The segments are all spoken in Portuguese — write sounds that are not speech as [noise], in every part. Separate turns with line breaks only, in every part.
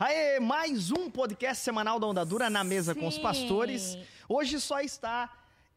Aê, mais um podcast semanal da Onda Dura na mesa com os
Sim.
pastores. Hoje só está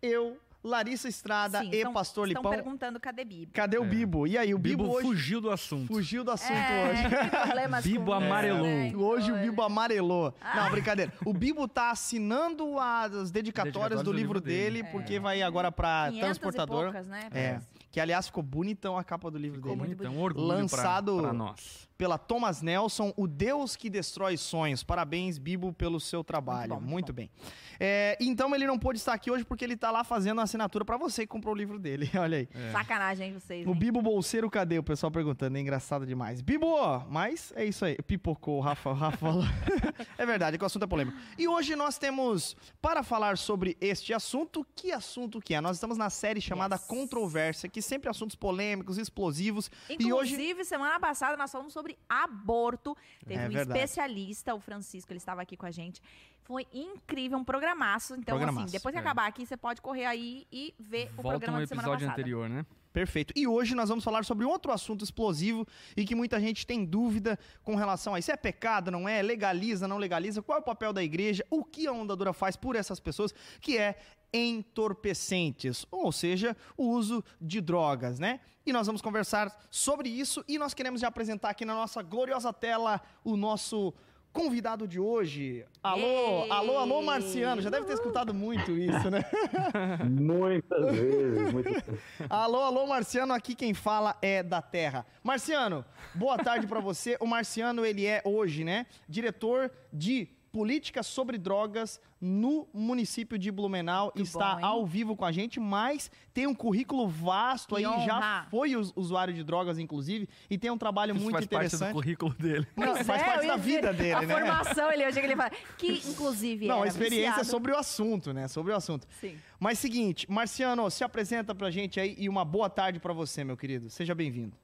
eu, Larissa Estrada
Sim,
e
estão-
Pastor
estão
Lipão.
perguntando cadê Bibo.
Cadê o
É.
Bibo? E aí, o
O
Bibo,
Bibo
hoje
fugiu do assunto.
fugiu do assunto
é,
hoje.
Bibo
com-
amarelou.
É,
Hoje o Bibo amarelou.
Ah.
Não, brincadeira. O Bibo tá assinando as dedicatórias do
do
livro
livro
dele,
dele.
porque vai agora pra
500
transportador.
E poucas, né?
É, que aliás ficou bonitão a capa do livro
Ficou
dele.
muito
bonitão, um orgulho
Lançado-
pra, pra nós.
Pela Thomas Nelson, o Deus que destrói sonhos. Parabéns, Bibo, pelo seu trabalho. Muito,
bom, muito bom.
bem. É, então ele não pôde estar aqui hoje porque ele tá lá fazendo a assinatura pra você que comprou o livro dele. [laughs] Olha aí.
É.
Sacanagem, hein, vocês.
O
hein?
Bibo Bolseiro, cadê? O pessoal perguntando, é engraçado demais. Bibo, mas é isso aí. Pipocou, o Rafa, o Rafa falou. [laughs] é verdade, que o assunto é polêmico. E hoje nós temos, para falar sobre este assunto, que assunto que é? Nós estamos na série chamada
Yes.
Controvérsia, que sempre assuntos polêmicos, explosivos. e hoje
Inclusive, semana passada nós falamos sobre aborto. Teve
É
um
verdade.
especialista, o Francisco, ele estava aqui com a gente. Foi incrível, um programaço. Então,
Programaço,
assim, depois que
é.
acabar aqui, você pode correr aí e ver o
Volta
programa
no
de semana
episódio
passada.
anterior, né?
Perfeito. E hoje nós vamos falar sobre outro assunto explosivo e que muita gente tem dúvida com relação a isso. É pecado, não é? Legaliza, não legaliza? Qual é o papel da igreja? O que a Onda Dura faz por essas pessoas? Que é entorpecentes, ou seja, o uso de drogas, né? E nós vamos conversar sobre isso e nós queremos já apresentar aqui na nossa gloriosa tela o nosso convidado de hoje. Alô,
Ei!
alô, alô, Marciano. Já deve ter escutado muito isso, né? [laughs]
Muitas vezes, muitas vezes.
Alô, alô, Marciano, aqui quem fala é da Terra. Marciano, boa tarde pra você. O Marciano, ele é hoje, né, diretor de política sobre drogas no município de Blumenau.
Muito
Está
bom,
ao vivo com a gente, mas tem um currículo vasto
Que
aí, já
honra.
foi us- usuário de drogas, inclusive, e tem um trabalho
Isso
muito
faz parte
interessante.
do currículo dele.
Não, faz
é,
parte da
dizer,
vida dele,
a
né?
formação, ele hoje que ele fala. Que, inclusive,
Não, a experiência
viciado.
sobre o assunto, né? Sobre o assunto.
Sim.
Mas seguinte, Marciano, se apresenta pra gente aí e uma boa tarde pra você, meu querido. Seja bem-vindo.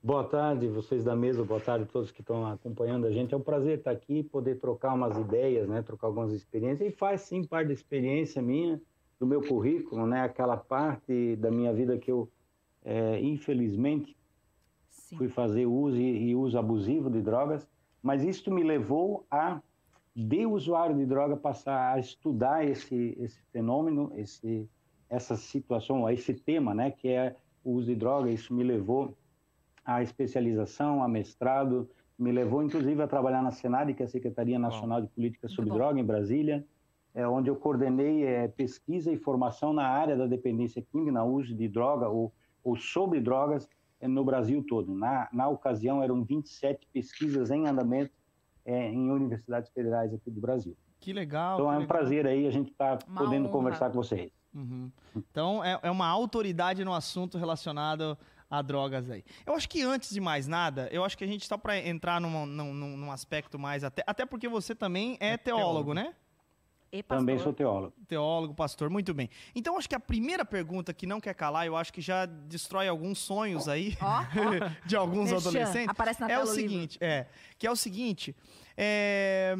Boa tarde, vocês da mesa, boa tarde a todos que estão acompanhando a gente. É um prazer estar aqui, poder trocar umas ideias, né, trocar algumas experiências. E faz sim parte da experiência minha, do meu currículo, né, aquela parte da minha vida que eu, é, infelizmente,
Sim.
fui fazer uso e, e uso abusivo de drogas, mas isso me levou a, de usuário de droga, passar a estudar esse, esse fenômeno, esse, essa situação, esse tema, né, que é o uso de droga. Isso me levou à especialização, a mestrado, me levou inclusive a trabalhar na Senad, que é a Secretaria Nacional de Política sobre. Droga, em Brasília, é, onde eu coordenei é, pesquisa e formação na área da dependência química, no uso de droga ou, ou sobre drogas é, no Brasil todo. Na, na ocasião, eram 27 pesquisas em andamento é, em universidades federais aqui do Brasil.
Que legal.
Então
que
é um
legal.
prazer aí a gente estar
Uma
podendo
honra.
conversar com vocês.
Uhum. Então, é, é uma autoridade no assunto relacionado a drogas aí. Eu acho que antes de mais nada, eu acho que a gente, só para entrar num, num, num- aspecto mais. Até, até porque você também é, teólogo,
teólogo.
né?
E.
Também sou teólogo.
Teólogo, pastor, muito bem. Então, acho que a primeira pergunta que não quer calar, eu acho que já destrói alguns sonhos aí
Ó, ó. [laughs]
de alguns
Merchan.
adolescentes.
Aparece na
é
tela
o
o livro.
seguinte, é, que é o seguinte, é,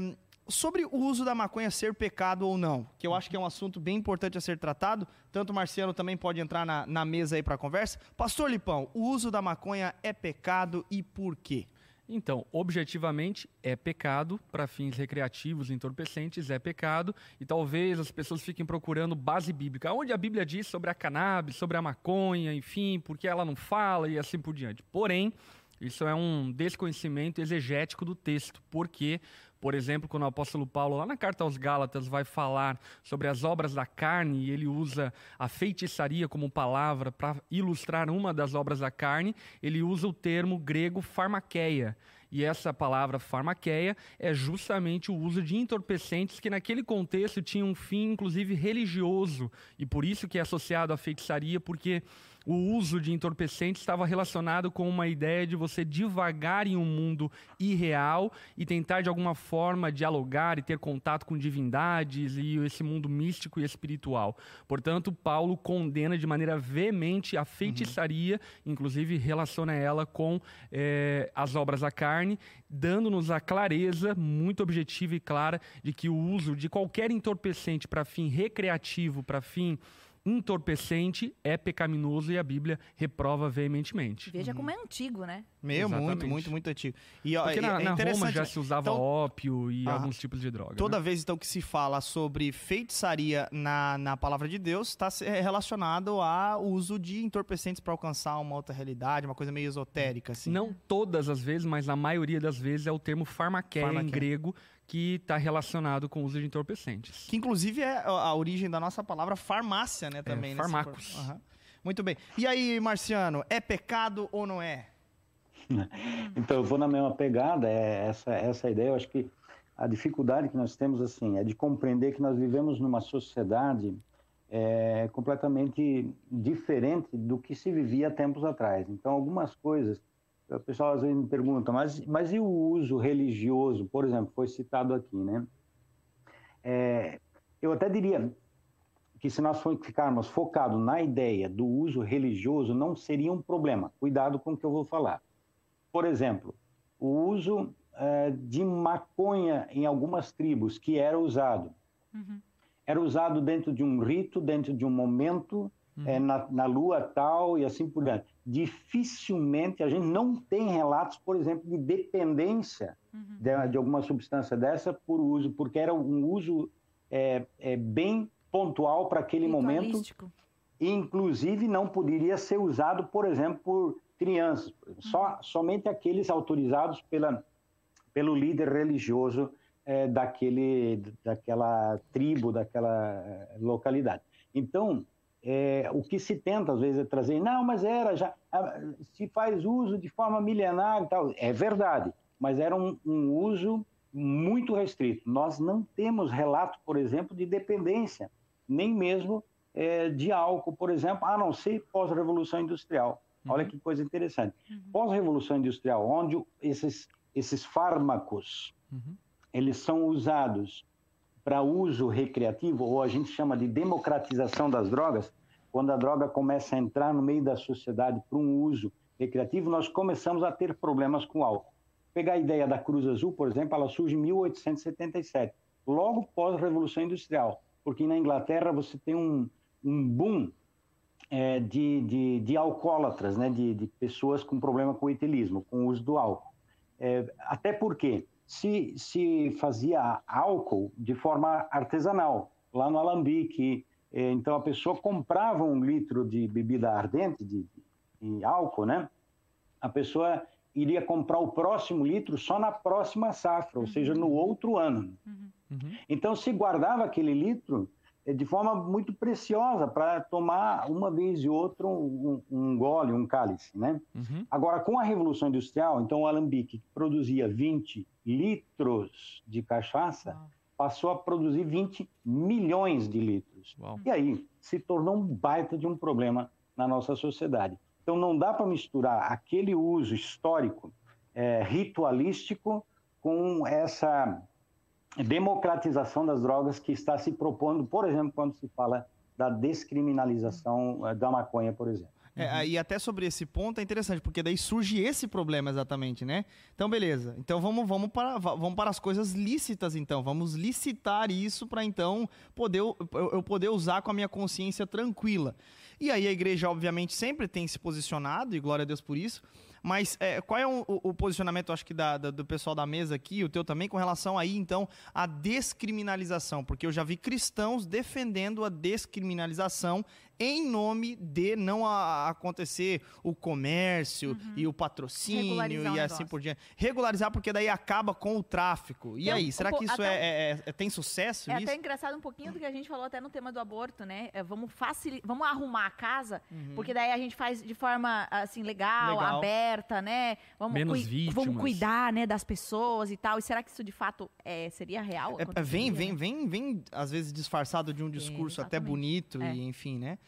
sobre o uso da maconha ser pecado ou não, que eu acho que é um assunto bem importante a ser tratado, tanto o Marciano também pode entrar na, na mesa aí para a conversa. Pastor Lipão, o uso da maconha é pecado e por quê?
Então, objetivamente, é pecado para fins recreativos, entorpecentes, é pecado. E talvez as pessoas fiquem procurando base bíblica. Onde a Bíblia diz sobre a cannabis, sobre a maconha, enfim, porque ela não fala e assim por diante. Porém, isso é um desconhecimento exegético do texto. Porque, por exemplo, quando o apóstolo Paulo, lá na carta aos Gálatas, vai falar sobre as obras da carne, e ele usa a feitiçaria como palavra para ilustrar uma das obras da carne, ele usa o termo grego farmaqueia. E essa palavra farmaqueia é justamente o uso de entorpecentes que naquele contexto tinha um fim, inclusive, religioso. E por isso que é associado à feitiçaria, porque o uso de entorpecentes estava relacionado com uma ideia de você divagar em um mundo irreal e tentar de alguma forma dialogar e ter contato com divindades e esse mundo místico e espiritual. Portanto, Paulo condena de maneira veemente a feitiçaria, inclusive relaciona ela com eh, as obras da carne, dando-nos a clareza muito objetiva e clara de que o uso de qualquer entorpecente para fim recreativo, para fim entorpecente, é pecaminoso e a Bíblia reprova veementemente.
Veja como é antigo, né?
Meu, muito,
Exatamente.
muito, muito antigo. E, ó,
Porque
é-
na,
é
na Roma já se usava
Então,
ópio e
Ah,
alguns tipos de droga.
Toda
né?
vez, então, que se fala sobre feitiçaria na, na palavra de Deus, está relacionado ao uso de entorpecentes para alcançar uma outra realidade, uma coisa meio esotérica, assim.
Não todas as vezes, mas na maioria das vezes é o termo farmaqueia em grego que está relacionado com o uso de entorpecentes.
Que inclusive é a origem da nossa palavra farmácia, né, também. nesse
farmacos.
for- Aham. Muito bem. E aí, Marciano, é pecado ou não é? [laughs]
Então, eu vou na mesma pegada, é essa, essa ideia. Eu acho que a dificuldade que nós temos, assim, é de compreender que nós vivemos numa sociedade é, completamente diferente do que se vivia tempos atrás. Então, algumas coisas, o pessoal às vezes me pergunta, mas, mas e o uso religioso, por exemplo, foi citado aqui, né? É, eu até diria que se nós ficarmos focados na ideia do uso religioso, não seria um problema. Cuidado com o que eu vou falar. Por exemplo, o uso eh, de maconha em algumas tribos, que era usado.
Uhum.
Era usado dentro de um rito, dentro de um momento, eh, na, na lua tal e assim por diante. Dificilmente a gente não tem relatos, por exemplo, de dependência
Uhum.
de, de alguma substância dessa por uso, porque era um uso eh, eh, bem pontual para aquele momento e, inclusive não poderia ser usado, por exemplo, por crianças, só somente aqueles autorizados pela pelo líder religioso eh, daquele daquela tribo, daquela eh, localidade. Então, eh, o que se tenta às vezes é trazer, não, mas era já se faz uso de forma milenar e tal, é verdade, mas era um, um uso muito restrito. Nós não temos relato, por exemplo, de dependência, nem mesmo eh, de álcool, por exemplo, a não ser pós-revolução industrial. Olha que coisa interessante. Pós-revolução industrial, onde esses, esses fármacos
Uhum.
eles são usados para uso recreativo, ou a gente chama de democratização das drogas, quando a droga começa a entrar no meio da sociedade para um uso recreativo, nós começamos a ter problemas com o álcool. Pegar a ideia da Cruz Azul, por exemplo, ela surge em 1877, logo pós-revolução industrial, porque na Inglaterra você tem um, um boom é, de, de, de alcoólatras, né, de, de pessoas com problema com o etilismo, com o uso do álcool. É, até porque se, se fazia álcool de forma artesanal, lá no Alambique. É, então a pessoa comprava um litro de bebida ardente, de, de álcool, né? A pessoa iria comprar o próximo litro só na próxima safra, ou seja, no outro ano.
Uhum.
Então se guardava aquele litro de forma muito preciosa para tomar uma vez e outra um, um, gole, um cálice, né?
Uhum.
Agora, com a Revolução Industrial, então o Alambique, que produzia 20 litros de cachaça, passou a produzir 20 milhões de litros.
Uau.
E aí se tornou um baita de um problema na nossa sociedade. Então não dá para misturar aquele uso histórico, eh, ritualístico, com essa democratização das drogas que está se propondo, por exemplo, quando se fala da descriminalização eh, da maconha, por exemplo.
É, e até sobre esse ponto é interessante, porque daí surge esse problema exatamente, né? Então, beleza. Então vamos, vamos, para, va- vamos para as coisas lícitas, então. Vamos licitar isso para então poder, eu, eu poder usar com a minha consciência tranquila. E aí a igreja, obviamente, sempre tem se posicionado, e glória a Deus por isso. Mas é, qual é o, o- posicionamento, acho que, da- da- do pessoal da mesa aqui, o teu também, com relação aí, então, à descriminalização? Porque eu já vi cristãos defendendo a descriminalização em nome de não a- acontecer o comércio e o patrocínio
Uhum. O
e assim por diante. Regularizar, porque daí acaba com o tráfico. E
um-
aí, será que isso é, é- é- tem sucesso?
É
isso?
até engraçado um pouquinho do que a gente falou até no tema do aborto, né? É, vamos facilitar, vamos arrumar a casa, porque daí a gente faz de forma assim legal,
Uhum. Legal.
aberta, né? Vamos
Menos vítimas.
Vamos cuidar, né, das pessoas e tal. E será que isso de fato é, seria real?
É, vem, vem,
né?
vem, vem, às vezes disfarçado de um discurso até bonito
É.
e enfim, né?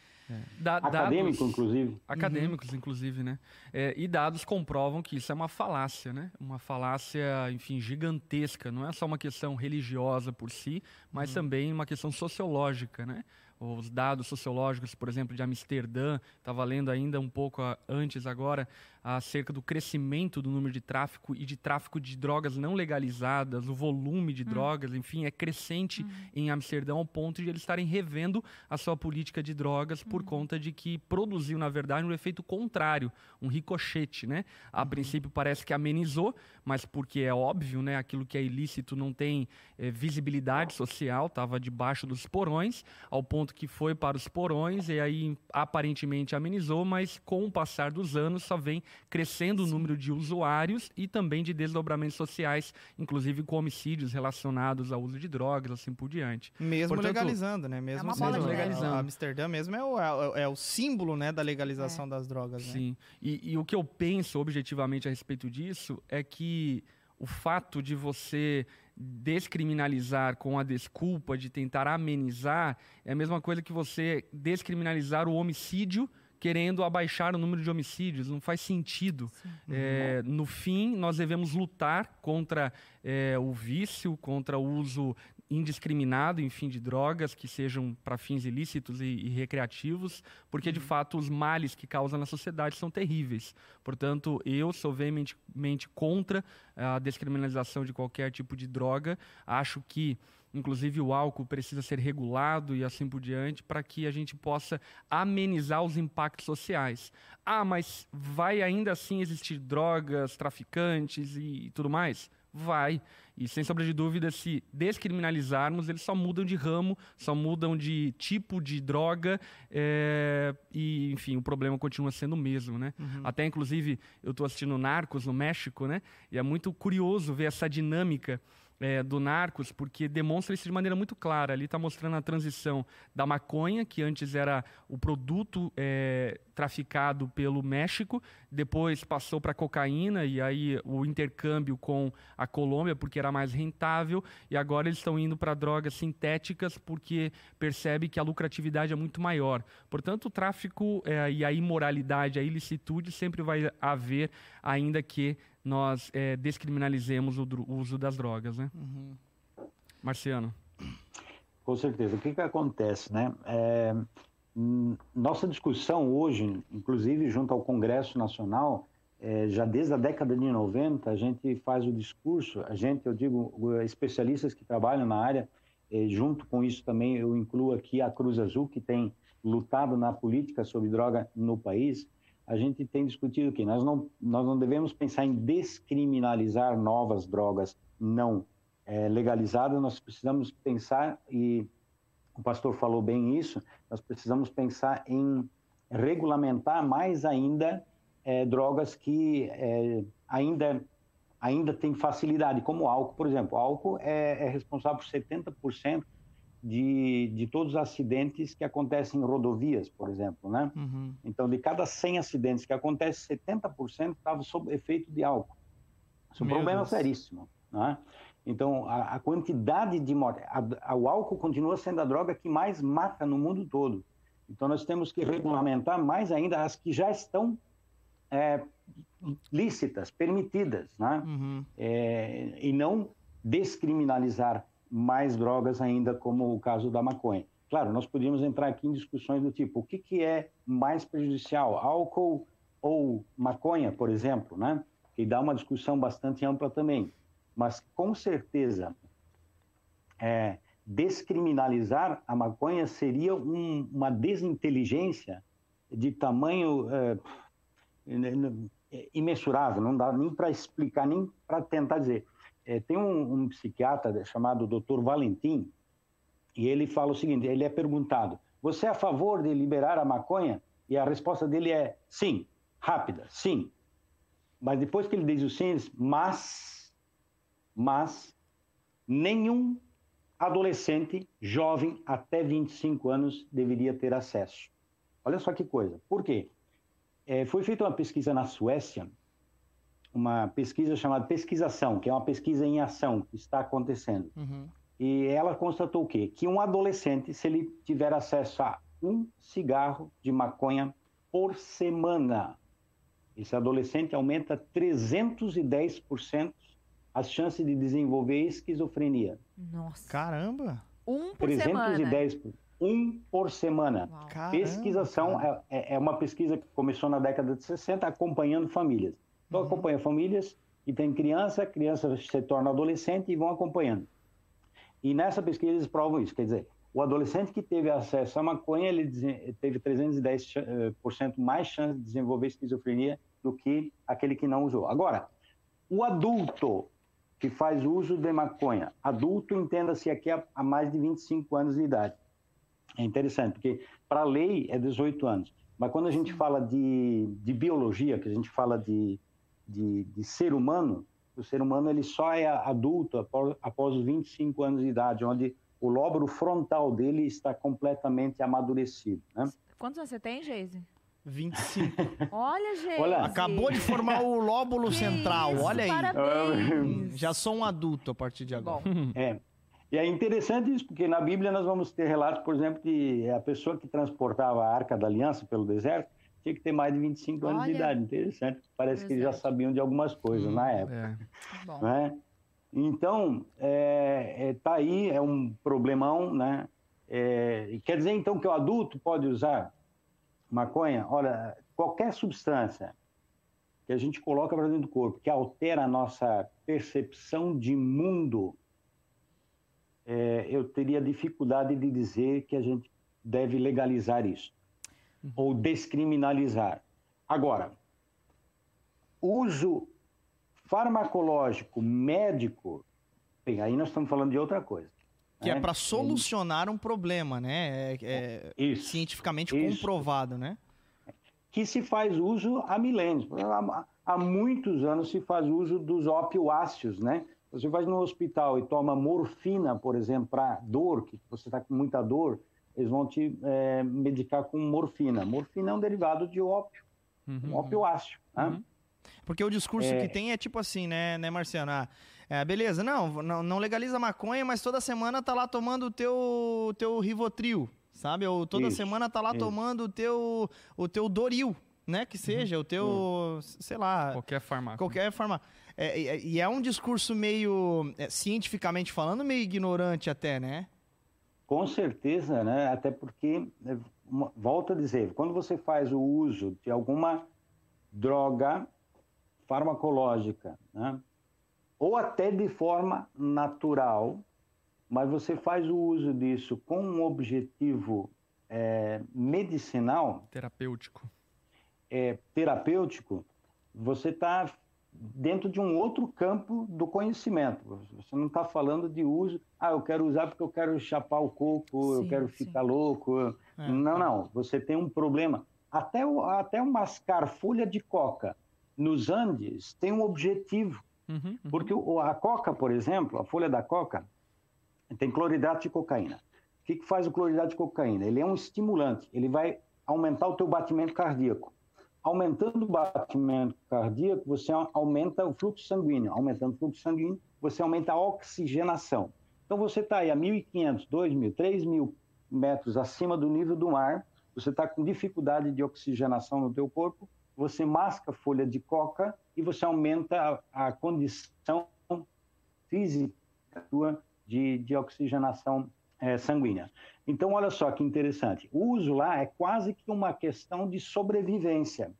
Da-
Acadêmico,
dados-
inclusive.
Acadêmicos, inclusive, né? É, e dados comprovam que isso é uma falácia, né? Uma falácia, enfim, gigantesca. Não é só uma questão religiosa por si, mas também uma questão sociológica, né? os dados sociológicos, por exemplo, de Amsterdã, estava lendo ainda um pouco antes agora, acerca do crescimento do número de tráfico e de tráfico de drogas não legalizadas, o volume de hum. drogas, enfim, é crescente hum. em Amsterdã ao ponto de eles estarem revendo a sua política de drogas por hum. conta de que produziu, na verdade, um efeito contrário, um ricochete, né? A uhum. princípio parece que amenizou, mas porque é óbvio, né? Aquilo que é ilícito não tem é, visibilidade social, estava debaixo dos porões, ao ponto que foi para os porões e aí aparentemente amenizou, mas com o passar dos anos só vem crescendo o número de usuários e também de desdobramentos sociais, inclusive com homicídios relacionados ao uso de drogas, assim por diante.
Mesmo Portanto, legalizando, né? Mesmo,
é mesmo legalizando.
Amsterdã mesmo é o, é, é o símbolo né, da legalização é. das drogas. Né?
Sim. E, e o que eu penso objetivamente a respeito disso é que o fato de você descriminalizar com a desculpa de tentar amenizar é a mesma coisa que você descriminalizar o homicídio querendo abaixar o número de homicídios. Não faz sentido. É, no fim, nós devemos lutar contra é, o vício, contra o uso indiscriminado, enfim, de drogas que sejam para fins ilícitos e, e, recreativos, porque de uhum. fato os males que causam na sociedade são terríveis. Portanto, eu sou veementemente contra a descriminalização de qualquer tipo de droga. Acho que inclusive o álcool precisa ser regulado e assim por diante, para que a gente possa amenizar os impactos sociais. Ah, mas vai ainda assim existir drogas, traficantes e tudo mais? Vai. E sem sombra de dúvida, se descriminalizarmos, eles só mudam de ramo, só mudam de tipo de droga, é... e enfim, o problema continua sendo o mesmo, né? Uhum. Até inclusive eu estou assistindo Narcos no México, né? E é muito curioso ver essa dinâmica é, do Narcos, porque demonstra isso de maneira muito clara. Ali está mostrando a transição da maconha, que antes era o produto é, traficado pelo México, depois passou para cocaína, e aí o intercâmbio com a Colômbia, porque era mais rentável, e agora eles estão indo para drogas sintéticas, porque percebe que a lucratividade é muito maior. Portanto, o tráfico é, e a imoralidade, a ilicitude sempre vai haver, ainda que nós é, descriminalizemos o, o, uso das drogas, né? Uhum. Marciano.
Com certeza. O que, que acontece, né? É, nossa discussão hoje, inclusive junto ao Congresso Nacional, é, já desde a década de 90, a gente faz o discurso, a gente, eu digo, especialistas que trabalham na área, é, junto com isso também eu incluo aqui a Cruz Azul, que tem lutado na política sobre droga no país, a gente tem discutido que nós não, nós não devemos pensar em descriminalizar novas drogas não é, legalizadas, nós precisamos pensar, e o pastor falou bem isso, nós precisamos pensar em regulamentar mais ainda é, drogas que é, ainda ainda têm facilidade, como o álcool, por exemplo. O álcool é, é responsável por 70% de, de todos os acidentes que acontecem em rodovias, por exemplo, né? Uhum. Então, de cada 100 acidentes que acontecem, 70% estavam sob efeito de álcool. Isso é um Meu problema Deus. seríssimo, né? Então, a, a quantidade de morte... A, a, o álcool continua sendo a droga que mais mata no mundo todo. Então, nós temos que regulamentar mais ainda as que já estão é, lícitas, permitidas, né? Uhum. É, e não descriminalizar mais drogas ainda, como o caso da maconha. Claro, nós podíamos entrar aqui em discussões do tipo, o que, que é mais prejudicial, álcool ou maconha, por exemplo, né? Que dá uma discussão bastante ampla também. Mas, com certeza, é, descriminalizar a maconha seria um, uma desinteligência de tamanho é, imensurável, não dá nem para explicar, nem para tentar dizer. É, tem um, um, psiquiatra chamado Dr. Valentim, e ele fala o seguinte: ele é perguntado, você é a favor de liberar a maconha? E a resposta dele é sim, rápida, sim. Mas depois que ele diz o sim, mas, mas, nenhum adolescente jovem até 25 anos deveria ter acesso. Olha só que coisa. Por quê? É, foi feita uma pesquisa na Suécia uma pesquisa chamada pesquisação, que é uma pesquisa em ação que está acontecendo. Uhum. E ela constatou o quê? Que um adolescente, se ele tiver acesso a um cigarro de maconha por semana, esse adolescente aumenta 310% as chances de desenvolver esquizofrenia.
Nossa.
Caramba!
Um por 310, semana.
Um por semana.
Uau.
Caramba,
Pesquisação
cara.
é, é uma pesquisa que começou na década de 60 acompanhando famílias. Então, acompanha famílias que têm criança, criança se torna adolescente e vão acompanhando. E nessa pesquisa eles provam isso, quer dizer, o adolescente que teve acesso à maconha, ele teve 310% cha- eh, mais chance de desenvolver esquizofrenia do que aquele que não usou. Agora, o adulto que faz uso de maconha, adulto entenda-se aqui há, há mais de 25 anos de idade. É interessante, porque para a lei é 18 anos, mas quando a gente fala de, de biologia, que a gente fala de, de, de ser humano, o ser humano ele só é adulto após, após os 25 anos de idade, onde o lóbulo frontal dele está completamente amadurecido. Né?
Quantos anos você tem, Geise?
25. [laughs]
Olha, Geise.
Olha,
Acabou de formar o lóbulo
Que
central,
isso,
olha aí.
Parabéns.
Já sou um adulto a partir de agora.
Bom,
É. E é interessante isso, porque na Bíblia nós vamos ter relatos, por exemplo, de a pessoa que transportava a Arca da Aliança pelo deserto tinha que ter mais de 25 anos de
Olha.
idade. Interessante. Parece que eles já sabiam de algumas coisas
Hum,
na época.
É.
bom.
né? Então, é, é, tá aí, é um problemão, né? É, quer dizer, então, que o adulto pode usar maconha? Olha, qualquer substância que a gente coloca para dentro do corpo, que altera a nossa percepção de mundo, é, eu teria dificuldade de dizer que a gente deve legalizar isso ou descriminalizar. Agora, uso farmacológico médico, bem, aí nós estamos falando de outra coisa.
Que é
né?
para solucionar um problema, né? É, é
Isso.
cientificamente
Isso.
comprovado, né?
que se faz uso há milênios. Há, há muitos anos se faz uso dos opioáceos, né? Você vai no hospital e toma morfina, por exemplo, para dor, que você está com muita dor, eles vão te eh, medicar com morfina. Morfina é um derivado de ópio, um
Uhum.
opioáceo. né?
Uhum.
Porque o discurso
É.
que tem é tipo assim, né, né Marciano? Ah, é, beleza, não, não, não legaliza maconha, mas toda semana tá lá tomando o teu, teu Rivotril, sabe? Ou toda
Isso,
semana tá lá
isso.
tomando o teu, o teu Doril, né? Que seja, o teu, sei lá,
Qualquer farmácia.
qualquer forma. É, e- e é um discurso meio, é, cientificamente falando, meio ignorante até, né?
Com certeza, né? Até porque, uma- volto a dizer, quando você faz o uso de alguma droga farmacológica, né? ou até de forma natural, mas você faz o uso disso com um objetivo eh, medicinal,
Terapêutico.
é, terapêutico, você está dentro de um outro campo do conhecimento. Você não está falando de uso, ah, eu quero usar porque eu quero chapar o coco, eu
Sim,
quero
sim.
ficar louco.
É.
Não, não. Você tem um problema. Até, o, até mascar folha de coca nos Andes tem um objetivo.
Uhum, uhum.
Porque a coca, por exemplo, a folha da coca, tem cloridrato de cocaína. O que, que faz o cloridrato de cocaína? Ele é um estimulante, ele vai aumentar o teu batimento cardíaco. Aumentando o batimento cardíaco, você aumenta o fluxo sanguíneo. Aumentando o fluxo sanguíneo, você aumenta a oxigenação. Então você está aí a 1.500, 2.000, 3.000 metros acima do nível do mar, você está com dificuldade de oxigenação no teu corpo, você masca folha de coca e você aumenta a, a condição física tua de, de oxigenação eh, sanguínea. Então, olha só que interessante. O uso lá é quase que uma questão de sobrevivência.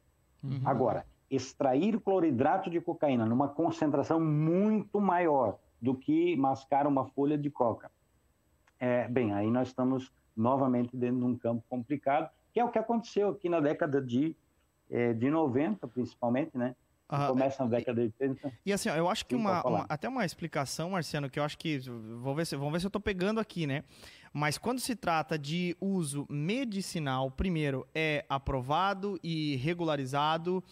Uhum.
Agora, extrair cloridrato de cocaína numa concentração muito maior do que mascar uma folha de coca. É, bem, aí nós estamos novamente dentro de um campo complicado, que é o que aconteceu aqui na década de, eh, de 90, principalmente, né?
Ah,
Começa na década de 80.
E assim, ó, eu acho que uma, uma- até uma explicação, Marciano, que eu acho que vou ver se, vamos ver se eu tô pegando aqui, né? Mas quando se trata de uso medicinal, primeiro é aprovado e regularizado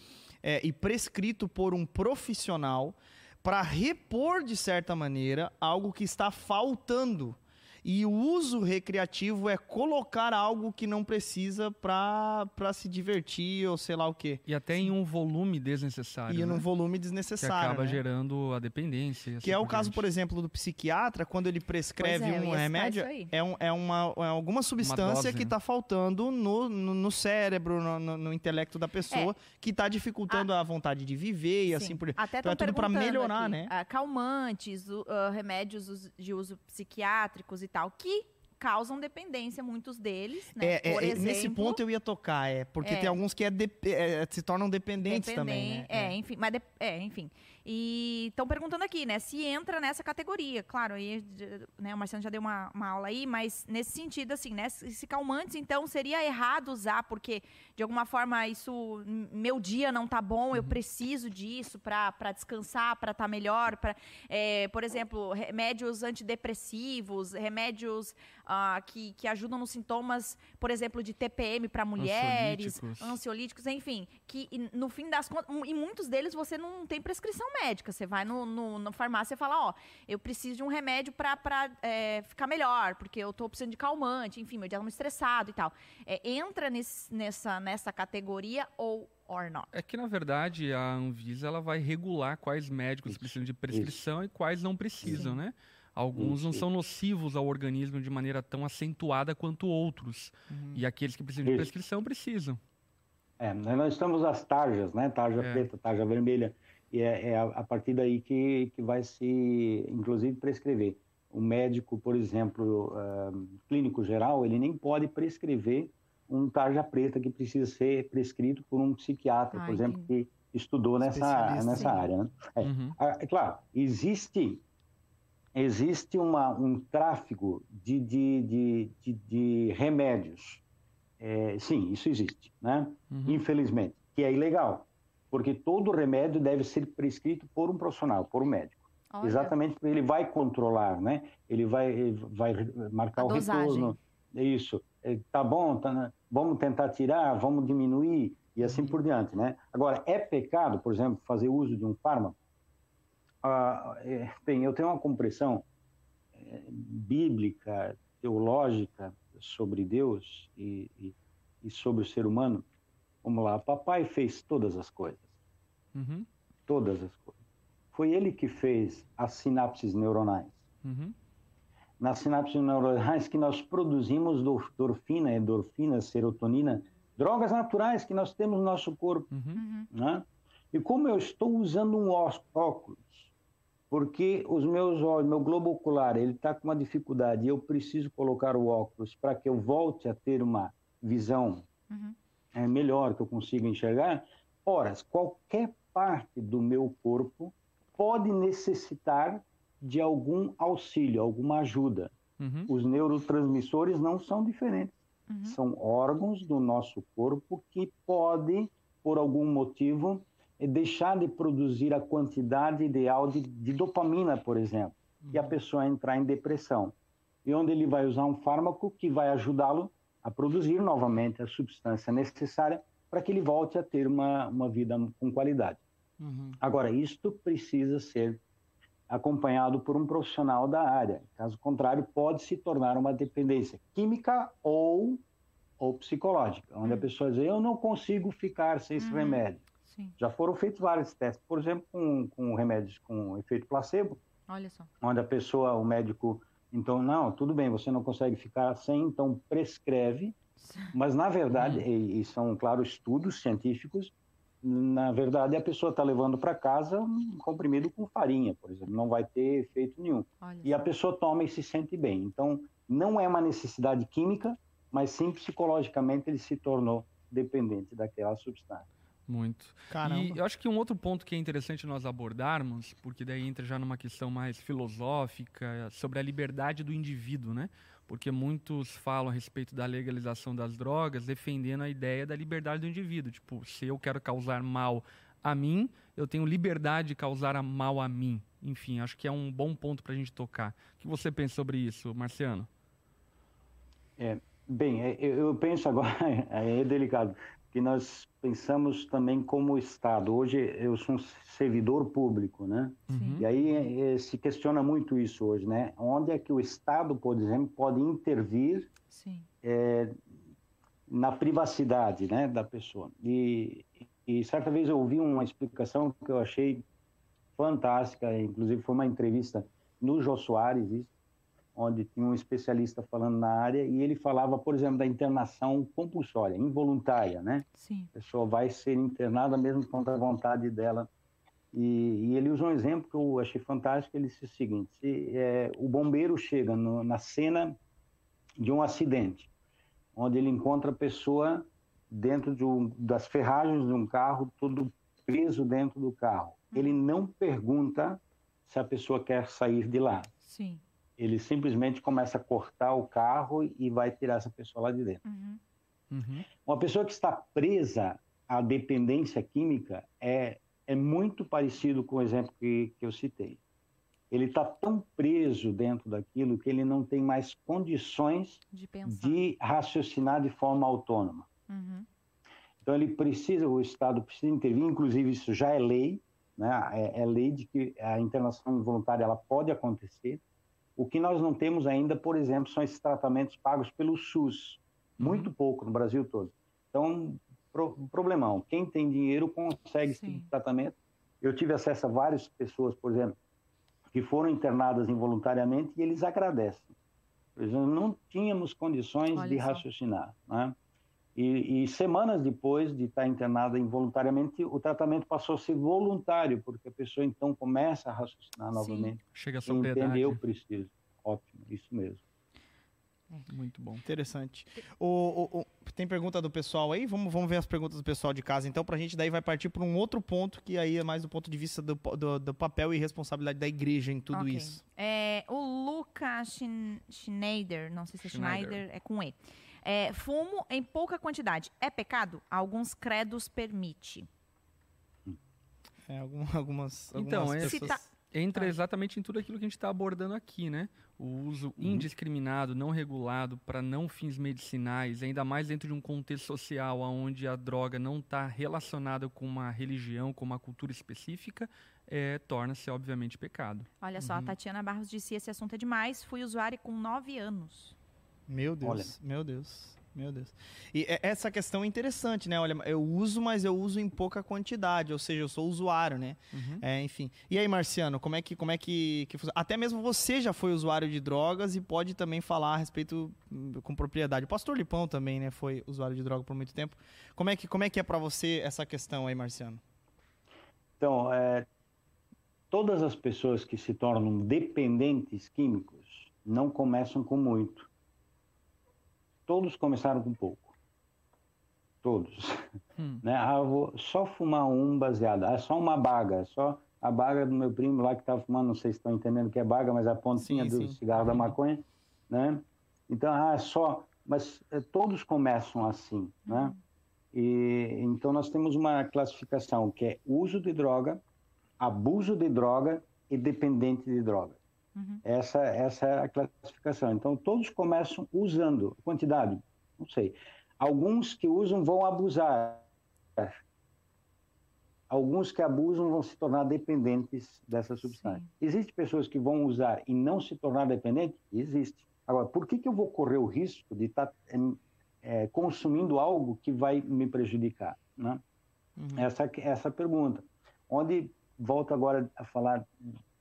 é, e prescrito por um profissional para repor de certa maneira algo que está faltando. E o uso recreativo é colocar algo que não precisa para se divertir ou sei lá o quê.
E até em um volume desnecessário.
E
né?
num volume
Que
desnecessário.
acaba
né?
gerando a dependência. assim
Que é o
por
caso, por exemplo, do psiquiatra, quando ele prescreve
é,
um remédio,
isso aí.
é, um- é uma, é alguma substância
dose,
que
né?
está faltando no, no, no cérebro, no, no- no intelecto da pessoa, que está dificultando a vontade de viver e
Sim.
assim por diante.
Até
Então é tudo pra
perguntando
melhorar,
aqui,
né?
ah, calmantes, u- ah, remédios de uso psiquiátricos e tal, que causam dependência, muitos deles, né?
É, é,
Por
é,
exemplo,
nesse ponto eu ia tocar, é, porque
É.
tem alguns que é dep- é, se tornam dependentes também, né?
É, enfim, mas de- é, enfim. E estão perguntando aqui, né, se entra nessa categoria. Claro, aí, né, o Marciano já deu uma, uma aula aí, mas nesse sentido, assim, né, se calmantes, então, seria errado usar, porque de alguma forma isso, meu dia não tá bom,
Uhum.
eu preciso disso pra descansar, pra estar melhor, para, por exemplo, remédios antidepressivos, remédios ah, que, que ajudam nos sintomas, por exemplo, de TPM para mulheres,
Ansiolíticos.
ansiolíticos, enfim, que no fim das contas, e muitos deles você não tem prescrição médica. Você vai no, no, na farmácia e fala, ó, eu preciso de um remédio para ficar melhor, porque eu tô precisando de calmante, enfim, meu dia tá muito estressado e tal. É, entra nesse, nessa, nessa categoria ou or not?
É que, na verdade, a Anvisa ela vai regular quais médicos
Isso,
precisam de prescrição e quais não precisam, né? Alguns não
Isso.
são nocivos ao organismo de maneira tão acentuada quanto outros.
Uhum.
E aqueles que precisam de
Isso.
prescrição precisam.
É, nós estamos as tarjas, né? Tarja
É.
preta, tarja vermelha. E é, é a, a partir daí que, que vai se, inclusive, prescrever. O médico, por exemplo, ah, clínico geral, ele nem pode prescrever um tarja preta que precisa ser prescrito por um psiquiatra,
Ah,
por exemplo,
entendi.
que estudou nessa, nessa área. Né? É.
Uhum.
Ah, É claro, existe, existe uma, um tráfico de, de, de, de, de remédios. É, sim, isso existe, né?
Uhum.
infelizmente, que é ilegal, porque todo remédio deve ser prescrito por um profissional, por um médico.
Olha,
Exatamente porque ele vai controlar, né? Ele vai, ele vai marcar
A
o
dosagem.
retorno. É Isso. É, Tá bom, tá, né? vamos tentar tirar, vamos diminuir e assim por diante, né? Agora, é pecado, por exemplo, fazer uso de um fármaco? Ah, é, bem, eu tenho uma compreensão é, bíblica, teológica sobre Deus e, e, e sobre o ser humano. Vamos lá, papai fez todas as coisas
Uhum.
todas as coisas. Foi ele que fez as sinapses neuronais.
Uhum.
Nas sinapses neuronais que nós produzimos endorfina, endorfina, serotonina, drogas naturais que nós temos no nosso corpo,
Uhum.
Né? E como eu estou usando um óculos, porque os meus olhos, meu globo ocular, ele está com uma dificuldade, e eu preciso colocar o óculos para que eu volte a ter uma visão
Uhum.
É melhor, que eu consiga enxergar. Ora, qualquer parte do meu corpo pode necessitar de algum auxílio, alguma ajuda.
Uhum.
Os neurotransmissores não são diferentes.
Uhum.
São órgãos do nosso corpo que podem, por algum motivo, eh, deixar de produzir a quantidade ideal de, de dopamina, por exemplo, e a pessoa entrar em depressão. E onde ele vai usar um fármaco que vai ajudá-lo a produzir novamente a substância necessária para que ele volte a ter uma, uma vida com qualidade.
Uhum.
Agora, isto precisa ser acompanhado por um profissional da área. Caso contrário, pode se tornar uma dependência química ou, ou psicológica, onde a pessoa diz, eu não consigo ficar sem esse
Uhum.
remédio.
Sim,
Já foram feitos vários testes, por exemplo, com, com remédios com efeito placebo,
olha só.
onde a pessoa, o médico, então, não, tudo bem, você não consegue ficar sem, então prescreve, mas na verdade, e, e são, claro, estudos científicos, na verdade a pessoa está levando para casa um comprimido com farinha, por exemplo, não vai ter efeito nenhum.
Olha
E a pessoa toma e se sente bem. Então, não é uma necessidade química, mas sim psicologicamente ele se tornou dependente daquela substância.
Muito.
Caramba.
E eu acho que um outro ponto que é interessante nós abordarmos, porque daí entra já numa questão mais filosófica, sobre a liberdade do indivíduo, né? Porque muitos falam a respeito da legalização das drogas, defendendo a ideia da liberdade do indivíduo. Tipo, se eu quero causar mal a mim, eu tenho liberdade de causar mal a mim. Enfim, acho que é um bom ponto para a gente tocar. O que você pensa sobre isso, Marciano?
Bem, é, eu eu penso agora, [laughs] é delicado, que nós pensamos também como Estado. Hoje eu sou um servidor público, né?
Uhum.
E aí eh, se questiona muito isso hoje, né? Onde é que o Estado, por exemplo, pode intervir
Sim.
na privacidade, né, da pessoa? E, e certa vez eu ouvi uma explicação que eu achei fantástica, inclusive foi uma entrevista no Jô Soares, isso, onde tinha um especialista falando na área e ele falava, por exemplo, da internação compulsória, involuntária, né?
Sim.
A pessoa vai ser internada mesmo contra a vontade dela. E, e ele usa um exemplo que eu achei fantástico. Ele disse o seguinte: se, é, o bombeiro chega no, na cena de um acidente, onde ele encontra a pessoa dentro de um, das ferragens de um carro, todo preso dentro do carro. Ele não pergunta se a pessoa quer sair de lá.
Sim.
Ele simplesmente começa a cortar o carro e vai tirar essa pessoa lá de dentro.
Uhum.
Uhum.
Uma pessoa que está presa à dependência química é, é muito parecido com o exemplo que, que eu citei. Ele está tão preso dentro daquilo que ele não tem mais condições
De
de raciocinar de forma autônoma.
Uhum.
Então ele precisa, o Estado precisa intervir, inclusive isso já é lei, né? é, é lei de que a internação involuntária ela pode acontecer. O que nós não temos ainda, por exemplo, são esses tratamentos pagos pelo SUS, muito pouco no Brasil todo. Então, pro, problemão. Quem tem dinheiro consegue esse
Sim.
de tratamento. Eu tive acesso a várias pessoas, por exemplo, que foram internadas involuntariamente e eles agradecem. Por exemplo, não tínhamos condições
Olha
de raciocinar, né? E, e semanas depois de estar internada involuntariamente, o tratamento passou a ser voluntário, porque a pessoa então começa a raciocinar novamente.
Chega a
E entender,
sobriedade.
eu preciso. Ótimo, isso mesmo.
Muito bom.
Interessante. O, o- o- tem pergunta do pessoal aí? Vamos, vamos ver as perguntas do pessoal de casa, então, pra gente daí vai partir para um outro ponto, que aí é mais do ponto de vista do, do- do papel e responsabilidade da igreja em tudo
Ok.
isso.
É, o Luca Schin- Schneider, não sei se é
Schneider.
Schneider, é com E. É, fumo em pouca quantidade. É pecado? Alguns credos permite.
É, algum- [laughs] algumas,
Então,
algumas
é-
pessoas...
tá-
Entra exatamente em tudo aquilo que a gente está abordando aqui, né? O uso indiscriminado, não regulado, para não fins medicinais, ainda mais dentro de um contexto social onde a droga não está relacionada com uma religião, com uma cultura específica, é, torna-se, obviamente, pecado.
Olha só, a Tatiana Barros disse: esse assunto é demais. Fui usuária com 9 anos.
Meu Deus,
Olha.
meu Deus, meu Deus. E é- essa questão é interessante, né? Olha, eu uso, mas eu uso em pouca quantidade, ou seja, eu sou usuário, né?
Uhum.
É, enfim. E aí, Marciano, como é que, como é que, que funciona? Até mesmo você já foi usuário de drogas e pode também falar a respeito hum, com propriedade. O pastor Lipão também, né, foi usuário de droga por muito tempo. Como é que, como é que é pra você essa questão aí, Marciano?
Então, é, todas as pessoas que se tornam dependentes químicos não começam com muito. Todos começaram com pouco. Todos.
Hum. [laughs]
Né? Ah, vou só fumar um baseado. Ah, só uma baga. Só a baga do meu primo lá que estava fumando. Não sei se estão entendendo o que é baga, mas a pontinha
Sim,
do
sim.
cigarro da maconha. Né? Então, ah, só. Mas eh, todos começam assim. Né? E, então, nós temos uma classificação que é uso de droga, abuso de droga e dependente de droga.
Uhum.
Essa, essa é a classificação. Então, todos começam usando. Quantidade? Não sei. Alguns que usam vão abusar. Alguns que abusam vão se tornar dependentes dessa substância. Existem pessoas que vão usar e não se tornar dependente? Existe. Agora, por que, que eu vou correr o risco de estar eh, consumindo algo que vai me prejudicar? Né? Essa, essa pergunta. Onde, volto agora a falar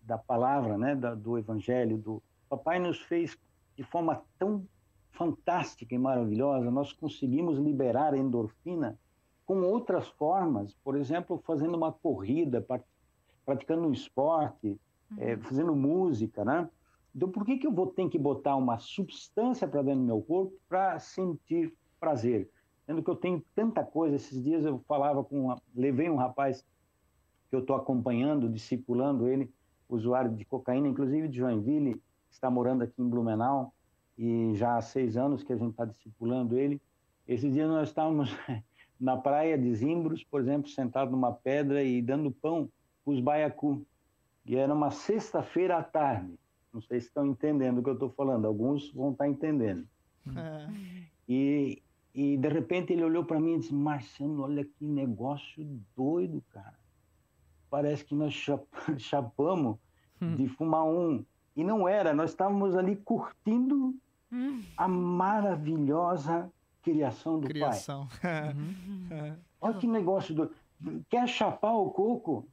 da palavra, né, da, do evangelho, do papai nos fez de forma tão fantástica e maravilhosa, nós conseguimos liberar a endorfina com outras formas, por exemplo, fazendo uma corrida, pra- praticando um esporte, eh, fazendo música, né? Então, por que, que eu vou ter que botar uma substância para dentro do meu corpo para sentir prazer? Sendo que eu tenho tanta coisa. Esses dias eu falava com, uma, levei um rapaz que eu estou acompanhando, discipulando ele, usuário de cocaína, inclusive de Joinville, está morando aqui em Blumenau e já há seis anos que a gente está discipulando ele. Esses dias nós estávamos [laughs] na praia de Zimbros, por exemplo, sentado numa pedra e dando pão para os baiacu. E era uma sexta-feira à tarde. Não sei se estão entendendo o que eu estou falando. Alguns vão estar entendendo.
É.
E, e de repente ele olhou para mim e disse: Marciano, olha que negócio doido, cara. Parece que nós cha- [laughs] chapamos de fumar um. E não era, nós estávamos ali curtindo
Hum.
a maravilhosa criação do Pai.
Criação. [laughs]
Olha que negócio doido. Quer chapar o coco?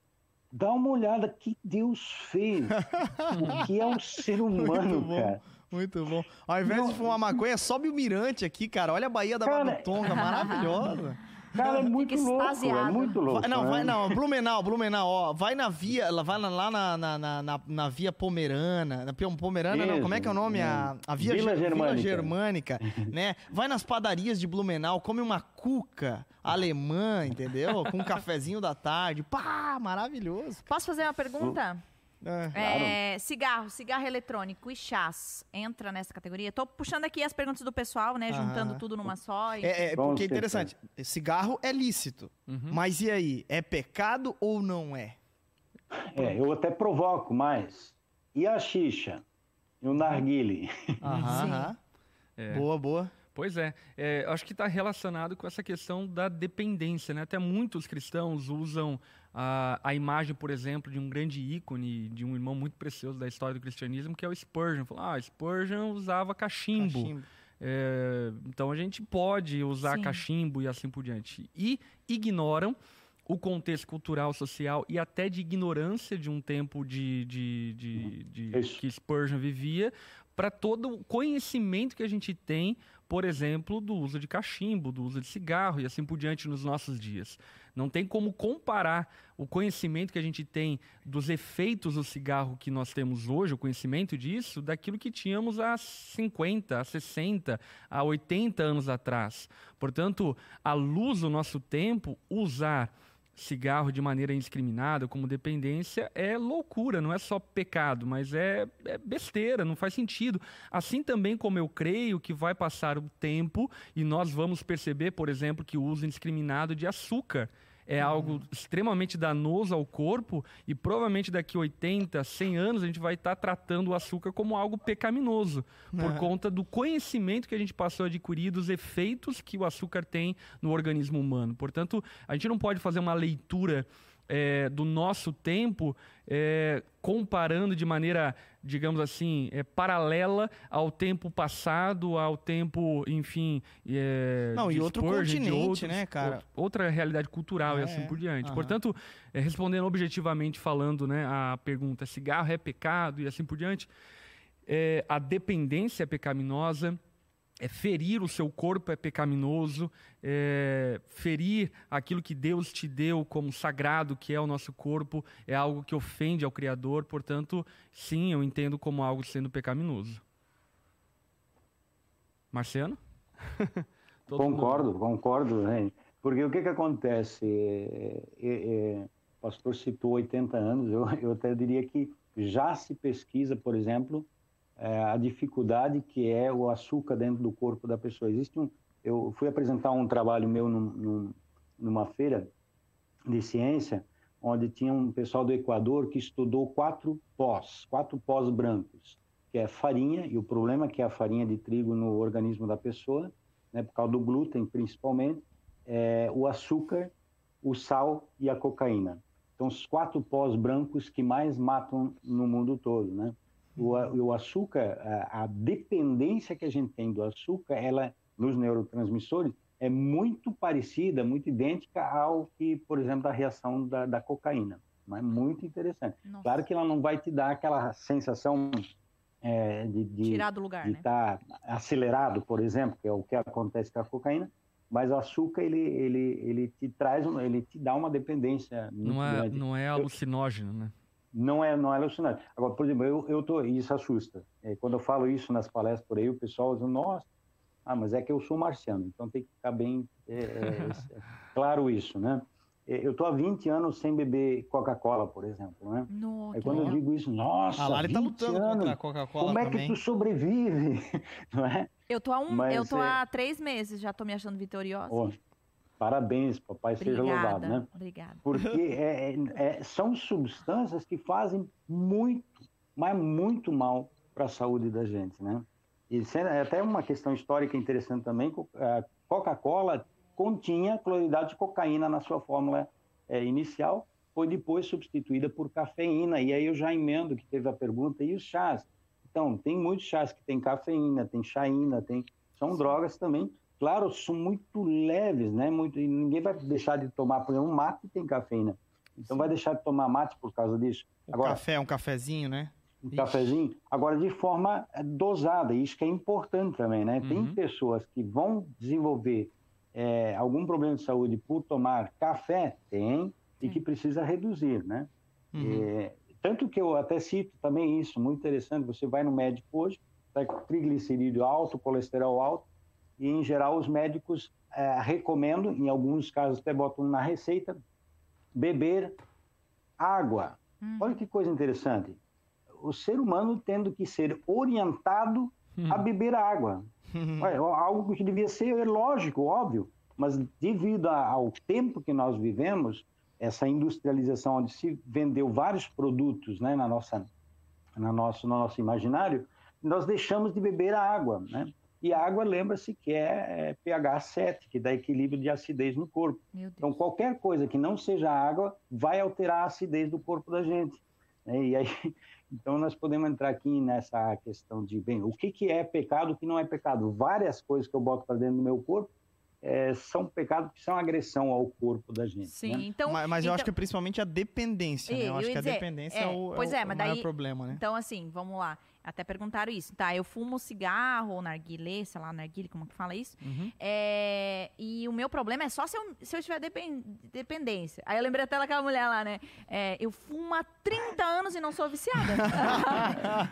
Dá uma olhada que Deus fez. [laughs] o que é o ser humano,
bom.
cara.
Muito bom. Ao invés de fumar maconha, sobe o mirante aqui, cara. Olha a Baía da
Cara,
Babitonga, maravilhosa.
Cara, é muito
Fica
louco, é muito louco.
Vai- não,
né?
vai, não, Blumenau, Blumenau, ó, vai na via, lá- vai lá na, na, na, na, na via Pomerana, na Pom- Pomerana não,
Isso,
como é que é o nome? A, a via
Vila
Ge-
Germânica.
Germânica, [laughs] né? Vai nas padarias de Blumenau, come uma cuca alemã, entendeu? Com um cafezinho da tarde, pá, maravilhoso.
Posso fazer uma pergunta?
É.
É, cigarro, cigarro eletrônico e chás entra nessa categoria? Tô puxando aqui as perguntas do pessoal, né? Juntando
Aham.
tudo numa só. e-
É, é, porque é interessante. Cigarro é lícito.
Uhum.
Mas e aí? É pecado ou não é?
É, eu até provoco mais. E a xixa? E o narguile?
Aham,
Sim.
aham.
É.
Boa, boa.
Pois é, é, acho que está relacionado com essa questão da dependência, né? Até muitos cristãos usam a, a imagem, por exemplo, de um grande ícone, de um irmão muito precioso da história do cristianismo, que é o Spurgeon. Falam, ah, Spurgeon usava cachimbo.
Cachimbo.
É, então a gente pode usar
Sim.
cachimbo e assim por diante. E ignoram o contexto cultural, social e até de ignorância de um tempo de, de, de, de-
Isso.
que Spurgeon vivia, para todo o conhecimento que a gente tem, por exemplo, do uso de cachimbo, do uso de cigarro e assim por diante nos nossos dias. Não tem como comparar o conhecimento que a gente tem dos efeitos do cigarro que nós temos hoje, o conhecimento disso, daquilo que tínhamos há 50, há 60, há 80 anos atrás. Portanto, à luz do nosso tempo, usar cigarro de maneira indiscriminada, como dependência, é loucura, não é só pecado, mas é, é besteira, não faz sentido. Assim também como eu creio que vai passar o tempo e nós vamos perceber, por exemplo, que o uso indiscriminado de açúcar é algo extremamente danoso ao corpo e provavelmente daqui 80, 100 anos a gente vai estar tratando o açúcar como algo pecaminoso por
É.
conta do conhecimento que a gente passou a adquirir dos efeitos que o açúcar tem no organismo humano. Portanto, a gente não pode fazer uma leitura é, do nosso tempo é, comparando de maneira, digamos assim, é, paralela ao tempo passado, ao tempo, enfim. é,
Não, e outro continente,
outros-
né, cara?
out- Outra realidade cultural e
É,
assim por diante. Portanto, é, respondendo objetivamente, falando né, a pergunta: cigarro é pecado e assim por diante, a dependência é pecaminosa. É, ferir o seu corpo é pecaminoso, é, ferir aquilo que Deus te deu como sagrado, que é o nosso corpo, é algo que ofende ao Criador, portanto, sim, eu entendo como algo sendo pecaminoso. Marciano? [laughs] Todo mundo-
Concordo, concordo, né? Porque o que que acontece? É, é, é, o pastor citou 80 anos, eu, eu até diria que já se pesquisa, por exemplo, é, a dificuldade que é o açúcar dentro do corpo da pessoa. Existe um, eu fui apresentar um trabalho meu num, num, numa feira de ciência, onde tinha um pessoal do Equador que estudou quatro pós, quatro pós brancos, que é farinha, e o problema é que é a farinha de trigo no organismo da pessoa, né, por causa do glúten principalmente, é, o açúcar, o sal e a cocaína. Então, os quatro pós brancos que mais matam no mundo todo, né? O, a- o açúcar, a, a dependência que a gente tem do açúcar, ela nos neurotransmissores é muito parecida, muito idêntica ao que, por exemplo, da reação da, da cocaína. Mas muito interessante.
Nossa,
Claro que ela não vai te dar aquela sensação é, de, de,
tirar do lugar,
de
né?
estar acelerado, por exemplo, que é o que acontece com a cocaína, mas o açúcar ele ele ele te traz, um- ele te dá uma dependência
Não é,
grande.
não é alucinógeno, né?
Não é não é alucinante. Agora, por exemplo, eu eu tô e isso assusta. É, quando eu falo isso nas palestras por aí, o pessoal diz, nossa, ah, mas é que eu sou marciano, então tem que ficar bem é, é, é, [laughs] claro isso, né? É, Eu tô há 20 anos sem beber Coca-Cola, por exemplo, né?
No,
Aí quando eu digo isso, nossa,
A Lari tá
20
lutando
anos,
contra a Coca-Cola
como é
também.
que tu sobrevive, [laughs] não é?
Eu tô há um,
Mas
eu tô
é-
há três meses, já tô me achando vitoriosa.
Ó, parabéns, papai seja
obrigada,
louvado, né?
obrigada.
Porque [laughs] é- é- é- são substâncias que fazem muito, mas muito mal para a saúde da gente, né? E é até uma questão histórica interessante também, a Coca-Cola continha cloridade de cocaína na sua fórmula é, inicial, foi depois substituída por cafeína, e aí eu já emendo que teve a pergunta, e os chás? Então, tem muitos chás que tem cafeína, tem chaína, tem... são drogas também, claro, são muito leves, né? Muito... e ninguém vai deixar de tomar, por exemplo, um mate tem cafeína, então vai deixar de tomar mate por causa disso.
O
Agora,
café, um cafezinho, né?
um
Ixi.
cafezinho, agora de forma eh, dosada, isso que é importante também, né? Tem
Uhum.
pessoas que vão desenvolver é, algum problema de saúde por tomar café, tem, e que precisa reduzir, né?
Uhum.
É, tanto que eu até cito também isso, muito interessante, você vai no médico hoje, está com triglicerídeo alto, colesterol alto, e em geral os médicos é, recomendam, em alguns casos até botam na receita, beber água.
Hum.
Olha que coisa interessante. O ser humano tendo que ser orientado a beber água. Olha, algo que devia ser lógico, óbvio, mas devido a- ao tempo que nós vivemos, essa industrialização onde se vendeu vários produtos né, na nossa, na nosso, no nosso imaginário, nós deixamos de beber a água. Né? E a água, lembra-se que é, é pH 7, que dá equilíbrio de acidez no corpo. Então, qualquer coisa que não seja água vai alterar a acidez do corpo da gente. né? E aí, [laughs] então, nós podemos entrar aqui nessa questão de, bem, o que, que é pecado, o que não é pecado? Várias coisas que eu boto para dentro do meu corpo eh, são pecados que são agressão ao corpo da gente.
Sim,
né?
então.
mas, mas eu
então-
acho que é principalmente a dependência, né? Eu
eu
acho que a
dizer,
dependência é,
é,
o,
pois
é
é,
o
mas
maior
daí-
problema, né?
Então, assim, vamos lá. Até perguntaram isso. Tá, eu fumo cigarro ou narguilé, sei lá, narguile, como que fala isso?
Uhum.
É, e o meu problema é só se eu, se eu tiver depen- dependência. Aí eu lembrei até daquela mulher lá, né? É, eu fumo há 30 anos e não sou viciada. [laughs]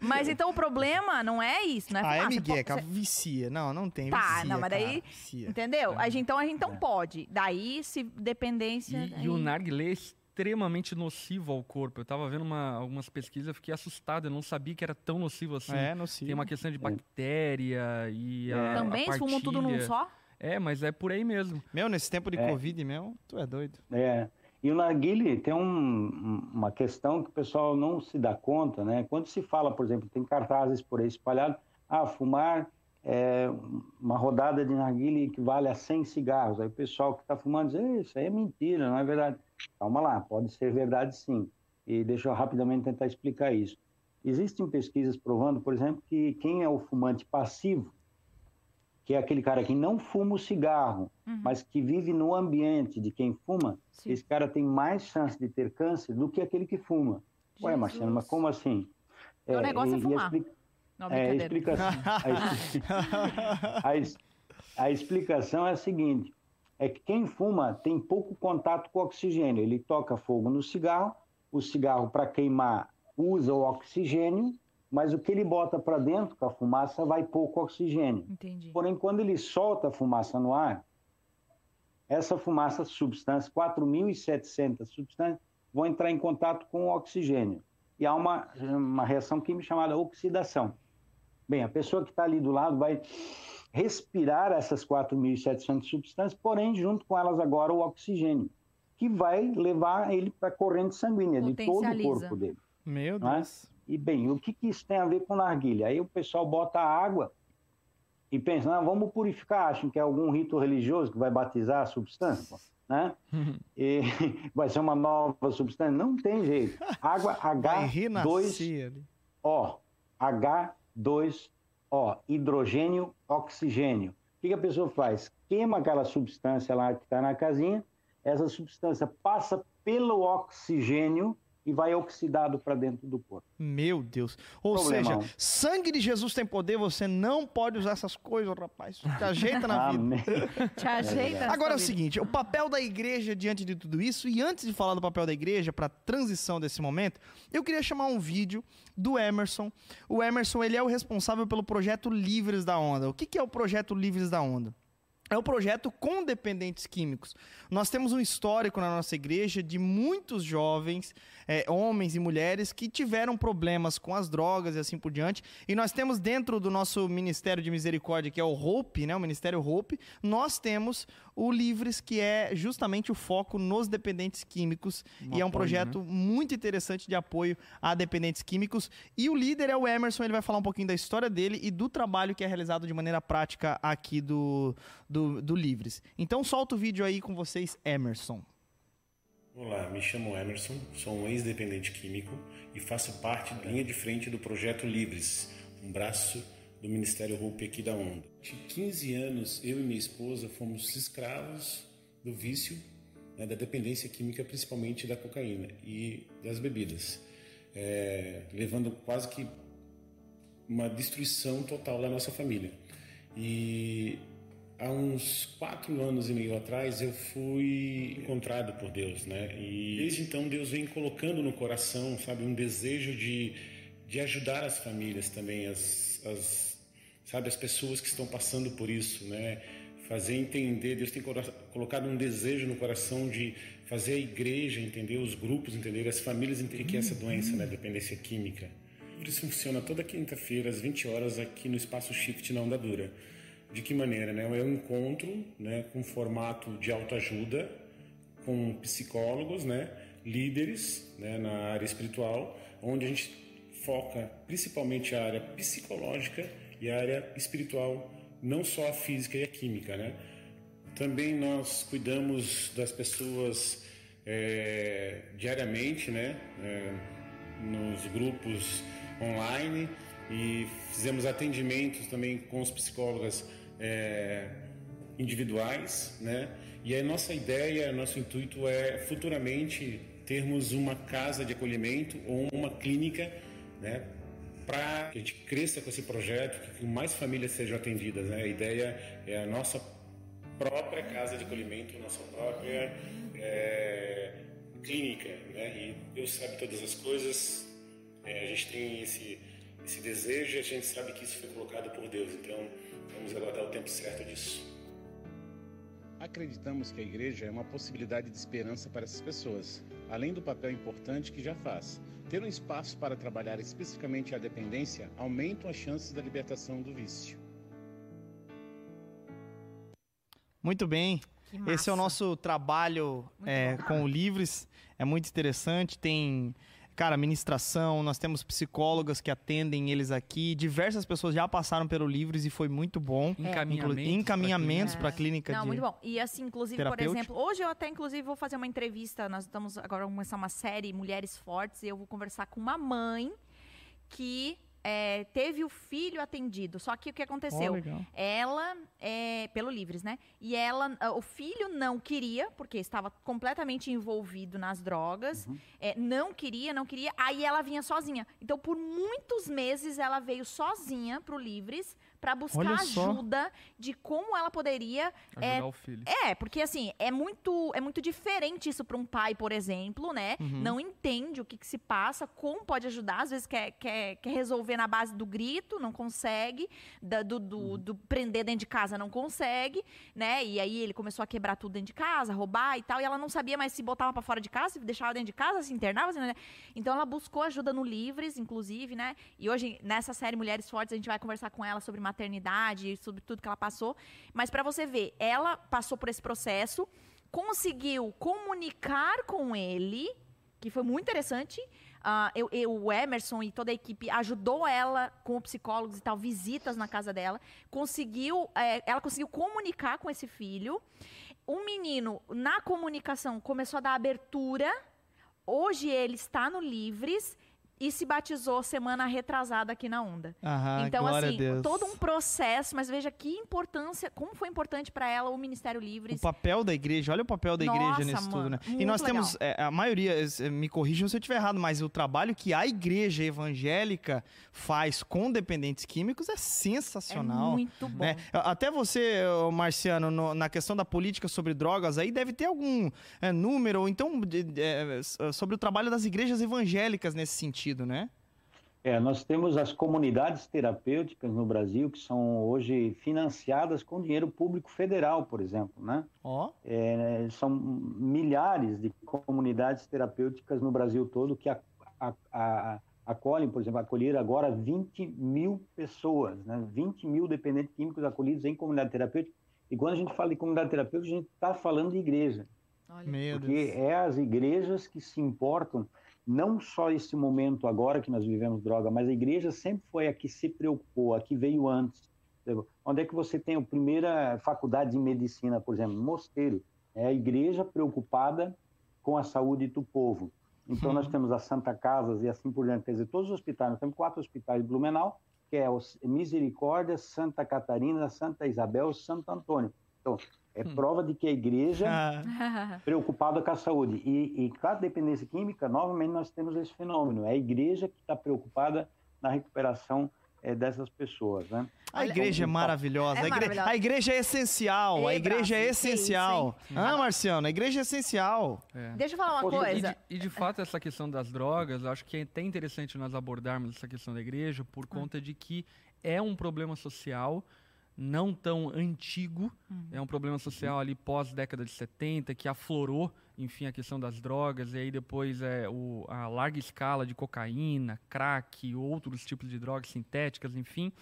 mas então o problema não é isso, não é
Ah, é
fumar. Po-
cara,
você-
vicia. Não, não tem,
Tá,
vicia,
não, mas daí-
cara.
Entendeu? A gente- então a gente então
É.
pode. Daí, se dependência.
E, e o narguilé é extremamente nocivo ao corpo. Eu tava vendo uma- algumas pesquisas, eu fiquei assustado, eu não sabia que era tão nocivo assim.
É, nocivo.
Tem uma questão de bactéria e a,
É.
Também
a
se fumam tudo num só?
É, mas é por aí mesmo.
Meu, nesse tempo de
É.
Covid, meu, tu é doido.
É. E o narguile tem um- um- uma questão que o pessoal não se dá conta, né? Quando se fala, por exemplo, tem cartazes por aí espalhados, ah, fumar é, uma rodada de narguile equivale a 100 cigarros. Aí o pessoal que está fumando diz, "Ei, isso aí é mentira, não é verdade. Calma lá, pode ser verdade sim. E deixa eu rapidamente tentar explicar isso. Existem pesquisas provando, por exemplo, que quem é o fumante passivo, que é aquele cara que não fuma o cigarro,
Uhum.
mas que vive no ambiente de quem fuma,
Sim.
esse cara tem mais chance de ter câncer do que aquele que fuma. Ué,
Jesus.
Marciano, mas como assim?
Então o negócio é
e- e a
fumar. Não,
é, a explicação, [laughs] a explicação é a seguinte: é que quem fuma tem pouco contato com o oxigênio. Ele toca fogo no cigarro, o cigarro para queimar usa o oxigênio, mas o que ele bota para dentro com a fumaça vai pouco oxigênio.
Entendi.
Porém, quando ele solta a fumaça no ar, essa fumaça, substância, 4.700 substâncias, vão entrar em contato com o oxigênio. E há uma, uma reação química chamada oxidação. Bem, a pessoa que está ali do lado vai respirar essas 4.700 substâncias, porém, junto com elas agora o oxigênio, que vai levar ele para a corrente sanguínea de todo o corpo dele.
Meu
é?
Deus.
E bem, o que, que isso tem a ver com narguilha? Aí o pessoal bota água e pensa, vamos purificar, acham que é algum rito religioso que vai batizar a substância, né? [laughs] E [laughs] vai ser uma nova substância. Não tem jeito. Água H2O.
H2
ó, hidrogênio, oxigênio. O que, que a pessoa faz? Queima aquela substância lá que está na casinha, essa substância passa pelo oxigênio e vai oxidado para dentro do corpo.
Meu Deus. Ou
Problemão.
seja, sangue de Jesus tem poder, você não pode usar essas coisas, rapaz. Te ajeita na vida.
Amém.
Te ajeita.
Agora é o seguinte, o papel da igreja diante de tudo isso, e antes de falar do papel da igreja, para transição desse momento, eu queria chamar um vídeo do Emerson. O Emerson, ele é o responsável pelo projeto Livres da Onda. O que, que é o projeto Livres da Onda? É o projeto com dependentes químicos. Nós temos um histórico na nossa igreja de muitos jovens, eh, homens e mulheres, que tiveram problemas com as drogas e assim por diante. E nós temos dentro do nosso Ministério de Misericórdia, que é o Hope, né, o Ministério Hope, nós temos o Livres, que é justamente o foco nos dependentes químicos.
Um
e é um
apoio,
projeto muito interessante de apoio a dependentes químicos. E o líder é o Emerson, ele vai falar um pouquinho da história dele e do trabalho que é realizado de maneira prática aqui do, do, do Livres. Então solta o vídeo aí com vocês, Emerson.
Olá, me chamo Emerson, sou um ex-dependente químico e faço parte da linha de frente do projeto Livres, um braço do Ministério Hope aqui da Onda. De 15 anos, eu e minha esposa fomos escravos do vício, né, da dependência química, principalmente da cocaína e das bebidas, é, levando quase que uma destruição total da nossa família. E Há uns quatro anos e meio atrás eu fui encontrado por Deus, né? E desde então Deus vem colocando no coração, sabe, um desejo de, de ajudar as famílias também, as, as, sabe, as pessoas que estão passando por isso, né? Fazer entender, Deus tem colocado um desejo no coração de fazer a igreja entender, os grupos entender, as famílias entender que é essa doença, né, dependência química. Isso funciona toda quinta-feira às 20 horas aqui no Espaço Shift na Onda Dura. De que maneira? Né? É um encontro né, com formato de autoajuda, com psicólogos, né, líderes né, na área espiritual, onde a gente foca principalmente a área psicológica e a área espiritual, não só a física e a química. Né? Também nós cuidamos das pessoas é, diariamente, né, é, nos grupos online e fizemos atendimentos também com os psicólogas é, individuais, né? E a nossa ideia, nosso intuito é futuramente termos uma casa de acolhimento ou uma clínica, né? Para que a gente cresça com esse projeto, que mais famílias sejam atendidas, né? A ideia é a nossa própria casa de acolhimento, nossa própria é, clínica, né? E Deus sabe todas as coisas. É, a gente tem esse esse desejo e a gente sabe que isso foi colocado por Deus. Então Vamos aguardar o tempo certo disso.
Acreditamos que a igreja é uma possibilidade de esperança para essas pessoas, além do papel importante que já faz. Ter um espaço para trabalhar especificamente a dependência aumenta as chances da libertação do vício.
Muito bem. Esse é o nosso trabalho é, com o Livres. É muito interessante. Tem cara, ministração, nós temos psicólogas que atendem eles aqui. Diversas pessoas já passaram pelo Livres e foi muito bom.
Encaminhamentos.
Encaminhamentos para a clínica
Não,
de
muito bom. E assim, inclusive, por exemplo, hoje eu até inclusive vou fazer uma entrevista, nós estamos agora vamos começar uma série Mulheres Fortes e eu vou conversar com uma mãe que é, teve o filho atendido. Só que o que aconteceu?
Oh,
ela, é, pelo Livres, né? E ela, o filho não queria, porque estava completamente envolvido nas drogas. Uhum. É, não queria, não queria. Aí ela vinha sozinha. Então, por muitos meses, ela veio sozinha pro Livres para buscar ajuda de como ela poderia
ajudar é, o filho.
É, porque assim, é muito é muito diferente isso para um pai, por exemplo, né? Uhum. Não entende o que, que, se passa, como pode ajudar, às vezes quer, quer, quer resolver na base do grito, não consegue, da, do, do, uhum. do, prender dentro de casa não consegue, né? E aí ele começou a quebrar tudo dentro de casa, roubar e tal, e ela não sabia mais se botava para fora de casa, se deixava dentro de casa, se internava, assim, né? então ela buscou ajuda no Livres, inclusive, né? E hoje nessa série Mulheres Fortes a gente vai conversar com ela sobre maternidade, sobre tudo que ela passou. Mas para você ver, ela passou por esse processo, conseguiu comunicar com ele, que foi muito interessante. Uh, eu, eu, o Emerson e toda a equipe ajudou ela com psicólogos e tal, visitas na casa dela. Conseguiu, é, ela conseguiu comunicar com esse filho. O menino, na comunicação, começou a dar abertura. Hoje ele está no Livres e se batizou semana retrasada aqui na Onda.
Aham,
então, assim, todo um processo, mas veja que importância, como foi importante para ela o Ministério Livres.
O papel da igreja, olha o papel da
Nossa,
igreja nisso
mano,
tudo, né?
E
nós
legal.
temos, é, a maioria, me corrijam se eu estiver errado, mas o trabalho que a igreja evangélica faz com dependentes químicos é sensacional.
É muito bom.
Né? Até você, Marciano, no, na questão da política sobre drogas, aí deve ter algum é, número, ou então é, sobre o trabalho das igrejas evangélicas nesse sentido sentido, né?
É, nós temos as comunidades terapêuticas no Brasil que são hoje financiadas com dinheiro público federal, por exemplo, né?
Oh.
É, são milhares de comunidades terapêuticas no Brasil todo que a, a, a, acolhem, por exemplo, acolher agora 20 mil pessoas, né? 20 mil dependentes químicos acolhidos em comunidade terapêutica. E quando a gente fala de comunidade terapêutica, a gente está falando de igreja.
Olha.
Porque é as igrejas que se importam não só esse momento agora que nós vivemos droga, mas a igreja sempre foi a que se preocupou, a que veio antes. Onde é que você tem a primeira faculdade de medicina, por exemplo? Mosteiro. É a igreja preocupada com a saúde do povo. Então, nós temos as Santa Casas e assim por diante. Quer dizer, todos os hospitais, nós temos quatro hospitais de Blumenau, que é Misericórdia, Santa Catarina, Santa Isabel e Santo Antônio. Então, é hum. prova de que a igreja ah. [laughs] preocupada com a saúde. E, e com a dependência química, novamente nós temos esse fenômeno. É a igreja que está preocupada na recuperação é, dessas pessoas, né?
A igreja é
um-
maravilhosa.
É
a, igre-
maravilhosa.
a igreja é essencial. A igreja é essencial. ah, Marciano, a igreja é essencial.
É.
Deixa eu falar uma
E
coisa.
de, e de fato, essa questão das drogas, eu acho que é até interessante nós abordarmos essa questão da igreja por conta de que é um problema social não tão antigo, é um problema social ali pós década de 70 que aflorou, enfim, a questão das drogas e aí depois é o, a larga escala de cocaína, crack, outros tipos de drogas sintéticas, enfim,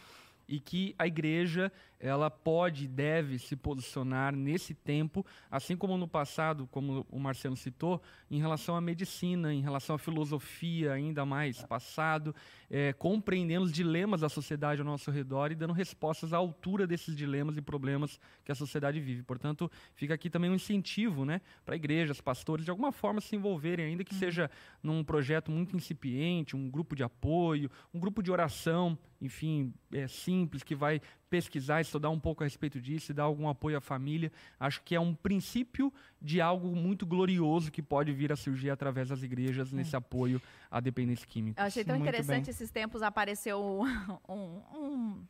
e que a igreja ela pode e deve se posicionar nesse tempo, assim como no passado, como o Marciano citou, em relação à medicina, em relação à filosofia, ainda mais passado, é, compreendendo os dilemas da sociedade ao nosso redor e dando respostas à altura desses dilemas e problemas que a sociedade vive. Portanto, fica aqui também um incentivo né, para igrejas, pastores, de alguma forma se envolverem, ainda que seja num projeto muito incipiente, um grupo de apoio, um grupo de oração, enfim, é, simples, que vai pesquisar, estudar um pouco a respeito disso e dar algum apoio à família. Acho que é um princípio de algo muito glorioso que pode vir a surgir através das igrejas nesse apoio à dependência química.
Eu achei tão
Muito
interessante
bem.
esses tempos apareceu [laughs] um, um-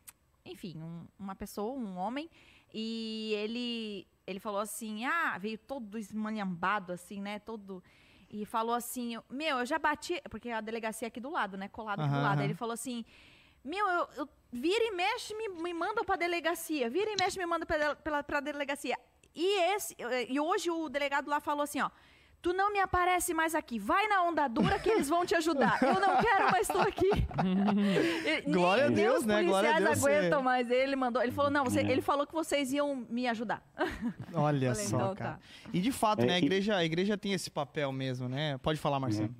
enfim, um- uma pessoa, um homem, e ele ele falou assim: "Ah, veio todo esmanhambado assim, né, todo e falou assim: "Meu, eu já bati, porque a delegacia é aqui do lado, né, colado aqui do lado". Aí Ele falou assim: "Meu, eu, eu vira e mexe me, me mandam pra delegacia, vira e mexe me manda pela, pra delegacia". E esse e hoje o delegado lá falou assim, ó: Tu não me aparece mais aqui. Vai na onda dura que eles vão te ajudar. Eu não quero mais estou aqui. [laughs] E
Glória
nem,
a Deus, né?
os
Glória a
policiais
Deus,
aguentam
você-
mais. Ele mandou. Ele falou, não, você,
É.
ele falou que vocês iam me ajudar.
Olha
Falei,
só,
então
cara.
tá.
E de fato,
É,
né, a igreja, a igreja tem esse papel mesmo, né? Pode falar, Marcelo.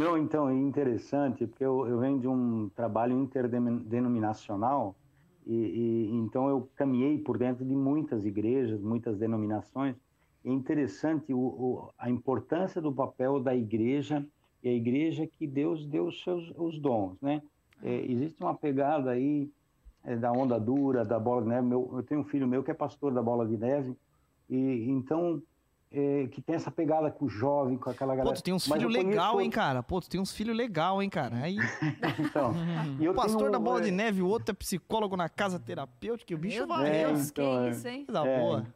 Não, então, é interessante, porque eu, eu venho de um trabalho interdenominacional, e, e então eu caminhei por dentro de muitas igrejas, muitas denominações. É interessante o, o, a importância do papel da igreja, e a igreja que Deus deu os seus os dons, né? É, existe uma pegada aí é, da onda dura, da bola de neve. Meu, eu tenho um filho meu que é pastor da bola de neve, e então é, que tem essa pegada com o jovem, com aquela
Pô,
galera.
tu tem uns filhos
conheço
legal, hein, cara? Pô, tu tem uns filhos legal, hein, cara? Aí, [laughs]
Então, e eu
o pastor
tenho,
da bola
é,
de neve, o outro é psicólogo na casa terapêutica, e o bicho
Meu
vai.
É,
Deus, que
então, é.
isso, hein?
Coisa
É,
boa.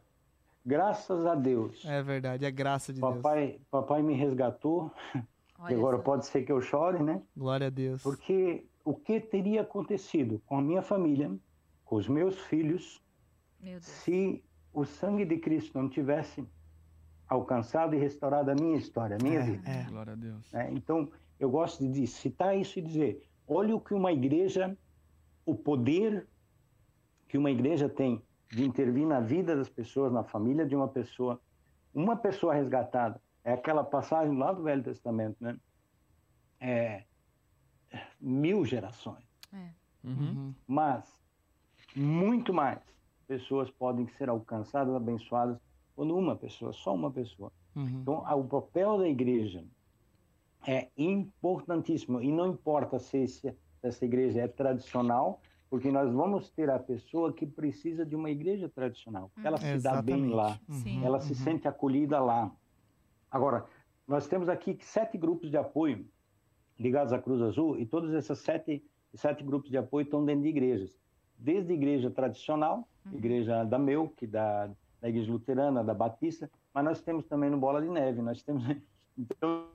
Graças a Deus.
É verdade, é graça de Deus.
papai, papai me resgatou.
Olha
e agora
só.
pode ser que eu chore, né?
Glória a Deus.
Porque o que teria acontecido com a minha família, com os meus filhos,
Meu Deus.
se o sangue de Cristo não tivesse alcançado e restaurado a minha história, a minha
É,
vida?
é.
Glória a Deus.
né? Então, eu gosto de citar isso e dizer: olha o que uma igreja, o poder que uma igreja tem de intervir na vida das pessoas, na família de uma pessoa. Uma pessoa resgatada. É aquela passagem lá do Velho Testamento, né? É mil gerações.
Uhum.
Uhum.
Mas muito mais pessoas podem ser alcançadas, abençoadas, quando uma pessoa, só uma pessoa.
Uhum.
Então, a- o papel da igreja é importantíssimo. E não importa se esse- essa igreja é tradicional, porque nós vamos ter a pessoa que precisa de uma igreja tradicional. porque Ela se dá bem
Exatamente.
lá,
Sim.
ela se sente acolhida lá. Agora, nós temos aqui sete grupos de apoio ligados à Cruz Azul, e todos esses sete, sete grupos de apoio estão dentro de igrejas. Desde igreja tradicional, igreja da Meu, que da, da igreja luterana, da Batista, mas nós temos também no Bola de Neve, nós temos... [laughs] Então,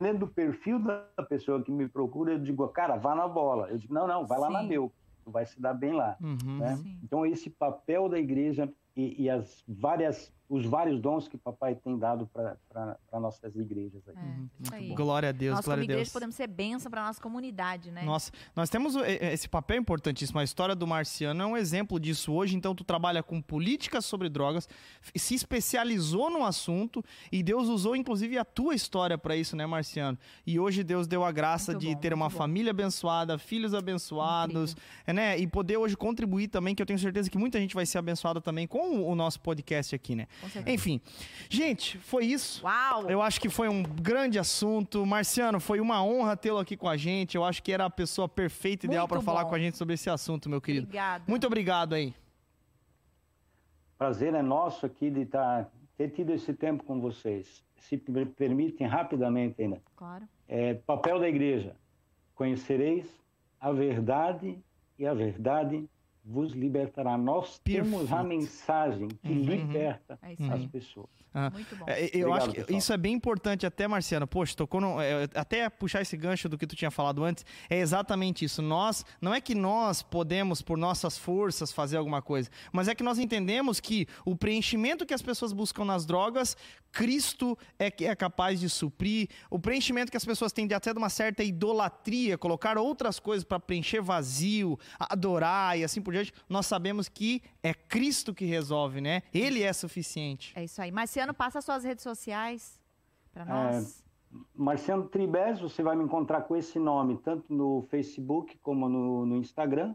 dependendo do perfil da pessoa que me procura, eu digo, cara, vá na bola. Eu digo, não, não, vai lá na. Meu, tu vai se dar bem lá.
Uhum.
né? Então esse papel da igreja e, e as várias, os vários dons que papai tem dado para nossas igrejas. Aí.
É, aí.
Glória a Deus,
Nós, como
glória a
igreja,
Deus.
podemos ser bênção para nossa comunidade, né?
Nossa, nós temos esse papel importantíssimo. A história do Marciano é um exemplo disso hoje. Então, tu trabalha com políticas sobre drogas, se especializou no assunto e Deus usou, inclusive, a tua história para isso, né, Marciano? E hoje Deus deu a graça
Muito
de
bom,
ter uma
bom.
família abençoada, filhos abençoados, é, né? E poder hoje contribuir também, que eu tenho certeza que muita gente vai ser abençoada também com o nosso podcast aqui, né? Enfim, gente, foi isso.
Uau!
Eu acho que foi um grande assunto. Marciano, foi uma honra tê-lo aqui com a gente. Eu acho que era a pessoa perfeita, ideal para falar com a gente sobre esse assunto, meu querido.
Obrigada.
Muito obrigado aí.
Prazer é nosso aqui de tá, ter tido esse tempo com vocês. Se me permitem rapidamente ainda.
Claro.
É, papel da igreja. conhecereis a verdade e a verdade vos libertará. Nós temos a
Perfeito.
mensagem que
Uhum.
liberta
É
as pessoas.
Ah.
Muito bom.
É, eu
Obrigado,
acho que
pessoal.
isso é bem importante até, Marciano. Poxa, tocou no, é, até puxar esse gancho do que tu tinha falado antes. É exatamente isso. Nós, não é que nós podemos por nossas forças fazer alguma coisa, mas é que nós entendemos que o preenchimento que as pessoas buscam nas drogas, Cristo é que é capaz de suprir. O preenchimento que as pessoas têm de até de uma certa idolatria, colocar outras coisas para preencher vazio, adorar e assim por diante, nós sabemos que é Cristo que resolve, né? Ele é suficiente.
É isso aí. Marciano, passa suas redes sociais para nós.
Marciano Tribes, você vai me encontrar com esse nome, tanto no Facebook como no, no Instagram.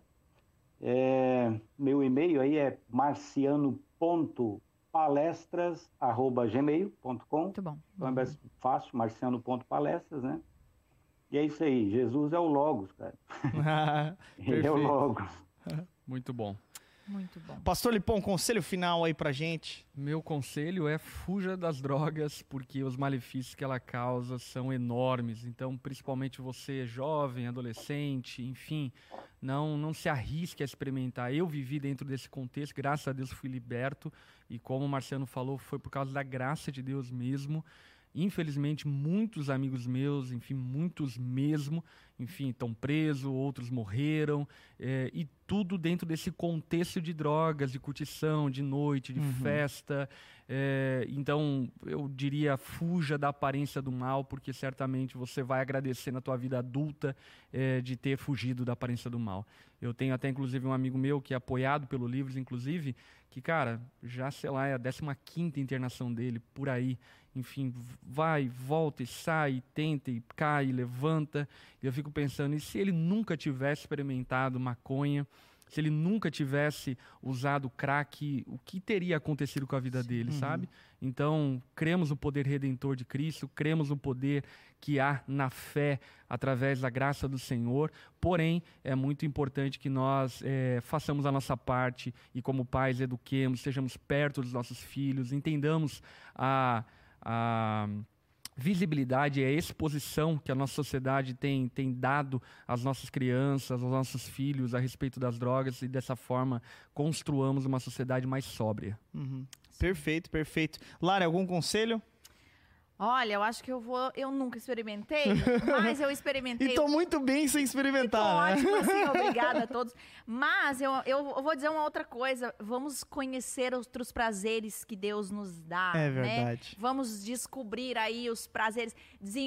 É, meu e-mail aí é marciano.palestras.gmail.com
Muito bom.
Então é mais fácil, marciano.palestras, né? E é isso aí, Jesus é o Logos, cara. [laughs] [laughs] Ele é o. Logos. [laughs]
Muito bom.
Muito bom.
Pastor Lipão, conselho final aí pra gente.
Meu conselho é fuja das drogas, porque os malefícios que ela causa são enormes. Então, principalmente você, jovem, adolescente, enfim, não, não se arrisque a experimentar. Eu vivi dentro desse contexto, graças a Deus fui liberto. E como o Marciano falou, foi por causa da graça de Deus mesmo. Infelizmente, muitos amigos meus, enfim, muitos mesmo, enfim, estão presos, outros morreram, eh, e tudo dentro desse contexto de drogas, de curtição, de noite, de
Uhum.
festa. eh, então, eu diria, fuja da aparência do mal, porque certamente você vai agradecer na tua vida adulta eh, de ter fugido da aparência do mal. Eu tenho até, inclusive, um amigo meu que é apoiado pelo Livros, inclusive, que, cara, já, sei lá, é a 15ª internação dele, por aí. Enfim, vai, volta e sai, tenta e cai, levanta. E eu fico pensando, e se ele nunca tivesse experimentado maconha, se ele nunca tivesse usado crack, o que teria acontecido com a vida dele, sabe? Então, cremos no poder redentor de Cristo, cremos no poder que há na fé através da graça do Senhor. Porém, é muito importante que nós eh, façamos a nossa parte e, como pais, eduquemos, estejamos perto dos nossos filhos, entendamos a, a visibilidade a exposição que a nossa sociedade tem, tem dado às nossas crianças, aos nossos filhos a respeito das drogas e dessa forma construamos uma sociedade mais sóbria.
Uhum. Perfeito, perfeito. Lara, algum conselho?
Olha, eu acho que eu vou. Eu nunca experimentei, mas eu [laughs] experimentei.
E tô muito bem sem experimentar, né?
ótimo, assim, [laughs] obrigada a todos. Mas eu, eu vou dizer uma outra coisa. Vamos conhecer outros prazeres que Deus nos dá.
É
né?
verdade.
Vamos descobrir aí os prazeres,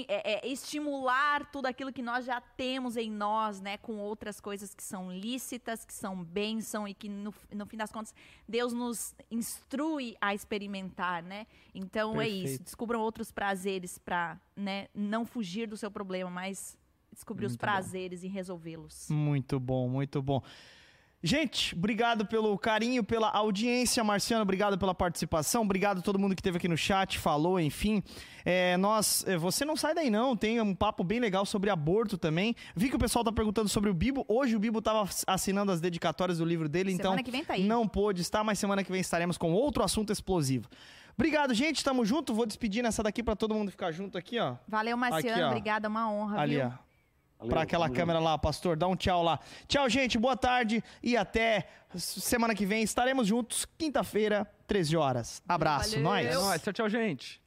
é, é, estimular tudo aquilo que nós já temos em nós, né? Com outras coisas que são lícitas, que são bênção e que no, no fim das contas Deus nos instrui a experimentar, né? Então é isso.
Perfeito.
Descubram outros prazeres para, né? Não fugir do seu problema, mas descobrir os
Muito bom.
prazeres e resolvê-los.
Muito bom, muito bom. Gente, obrigado pelo carinho, pela audiência. Marciano, obrigado pela participação. Obrigado a todo mundo que esteve aqui no chat, falou, enfim. É, nós, é, você não sai daí não, tem um papo bem legal sobre aborto também. Vi que o pessoal tá perguntando sobre o Bibo. Hoje o Bibo tava assinando as dedicatórias do livro dele, então
Semana que vem tá aí.
não pôde estar, mas semana que vem estaremos com outro assunto explosivo. Obrigado, gente. Tamo junto. Vou despedir nessa daqui pra todo mundo ficar junto aqui, ó.
Valeu, Marciano. Obrigada, uma honra,
Ali,
viu?
ó.
Valeu,
Pra aquela câmera lá, pastor. Dá um tchau lá. Tchau, gente. Boa tarde e até semana que vem. Estaremos juntos, quinta-feira, 13 horas. Abraço.
Valeu.
Nós.
É. Tchau, tchau, gente.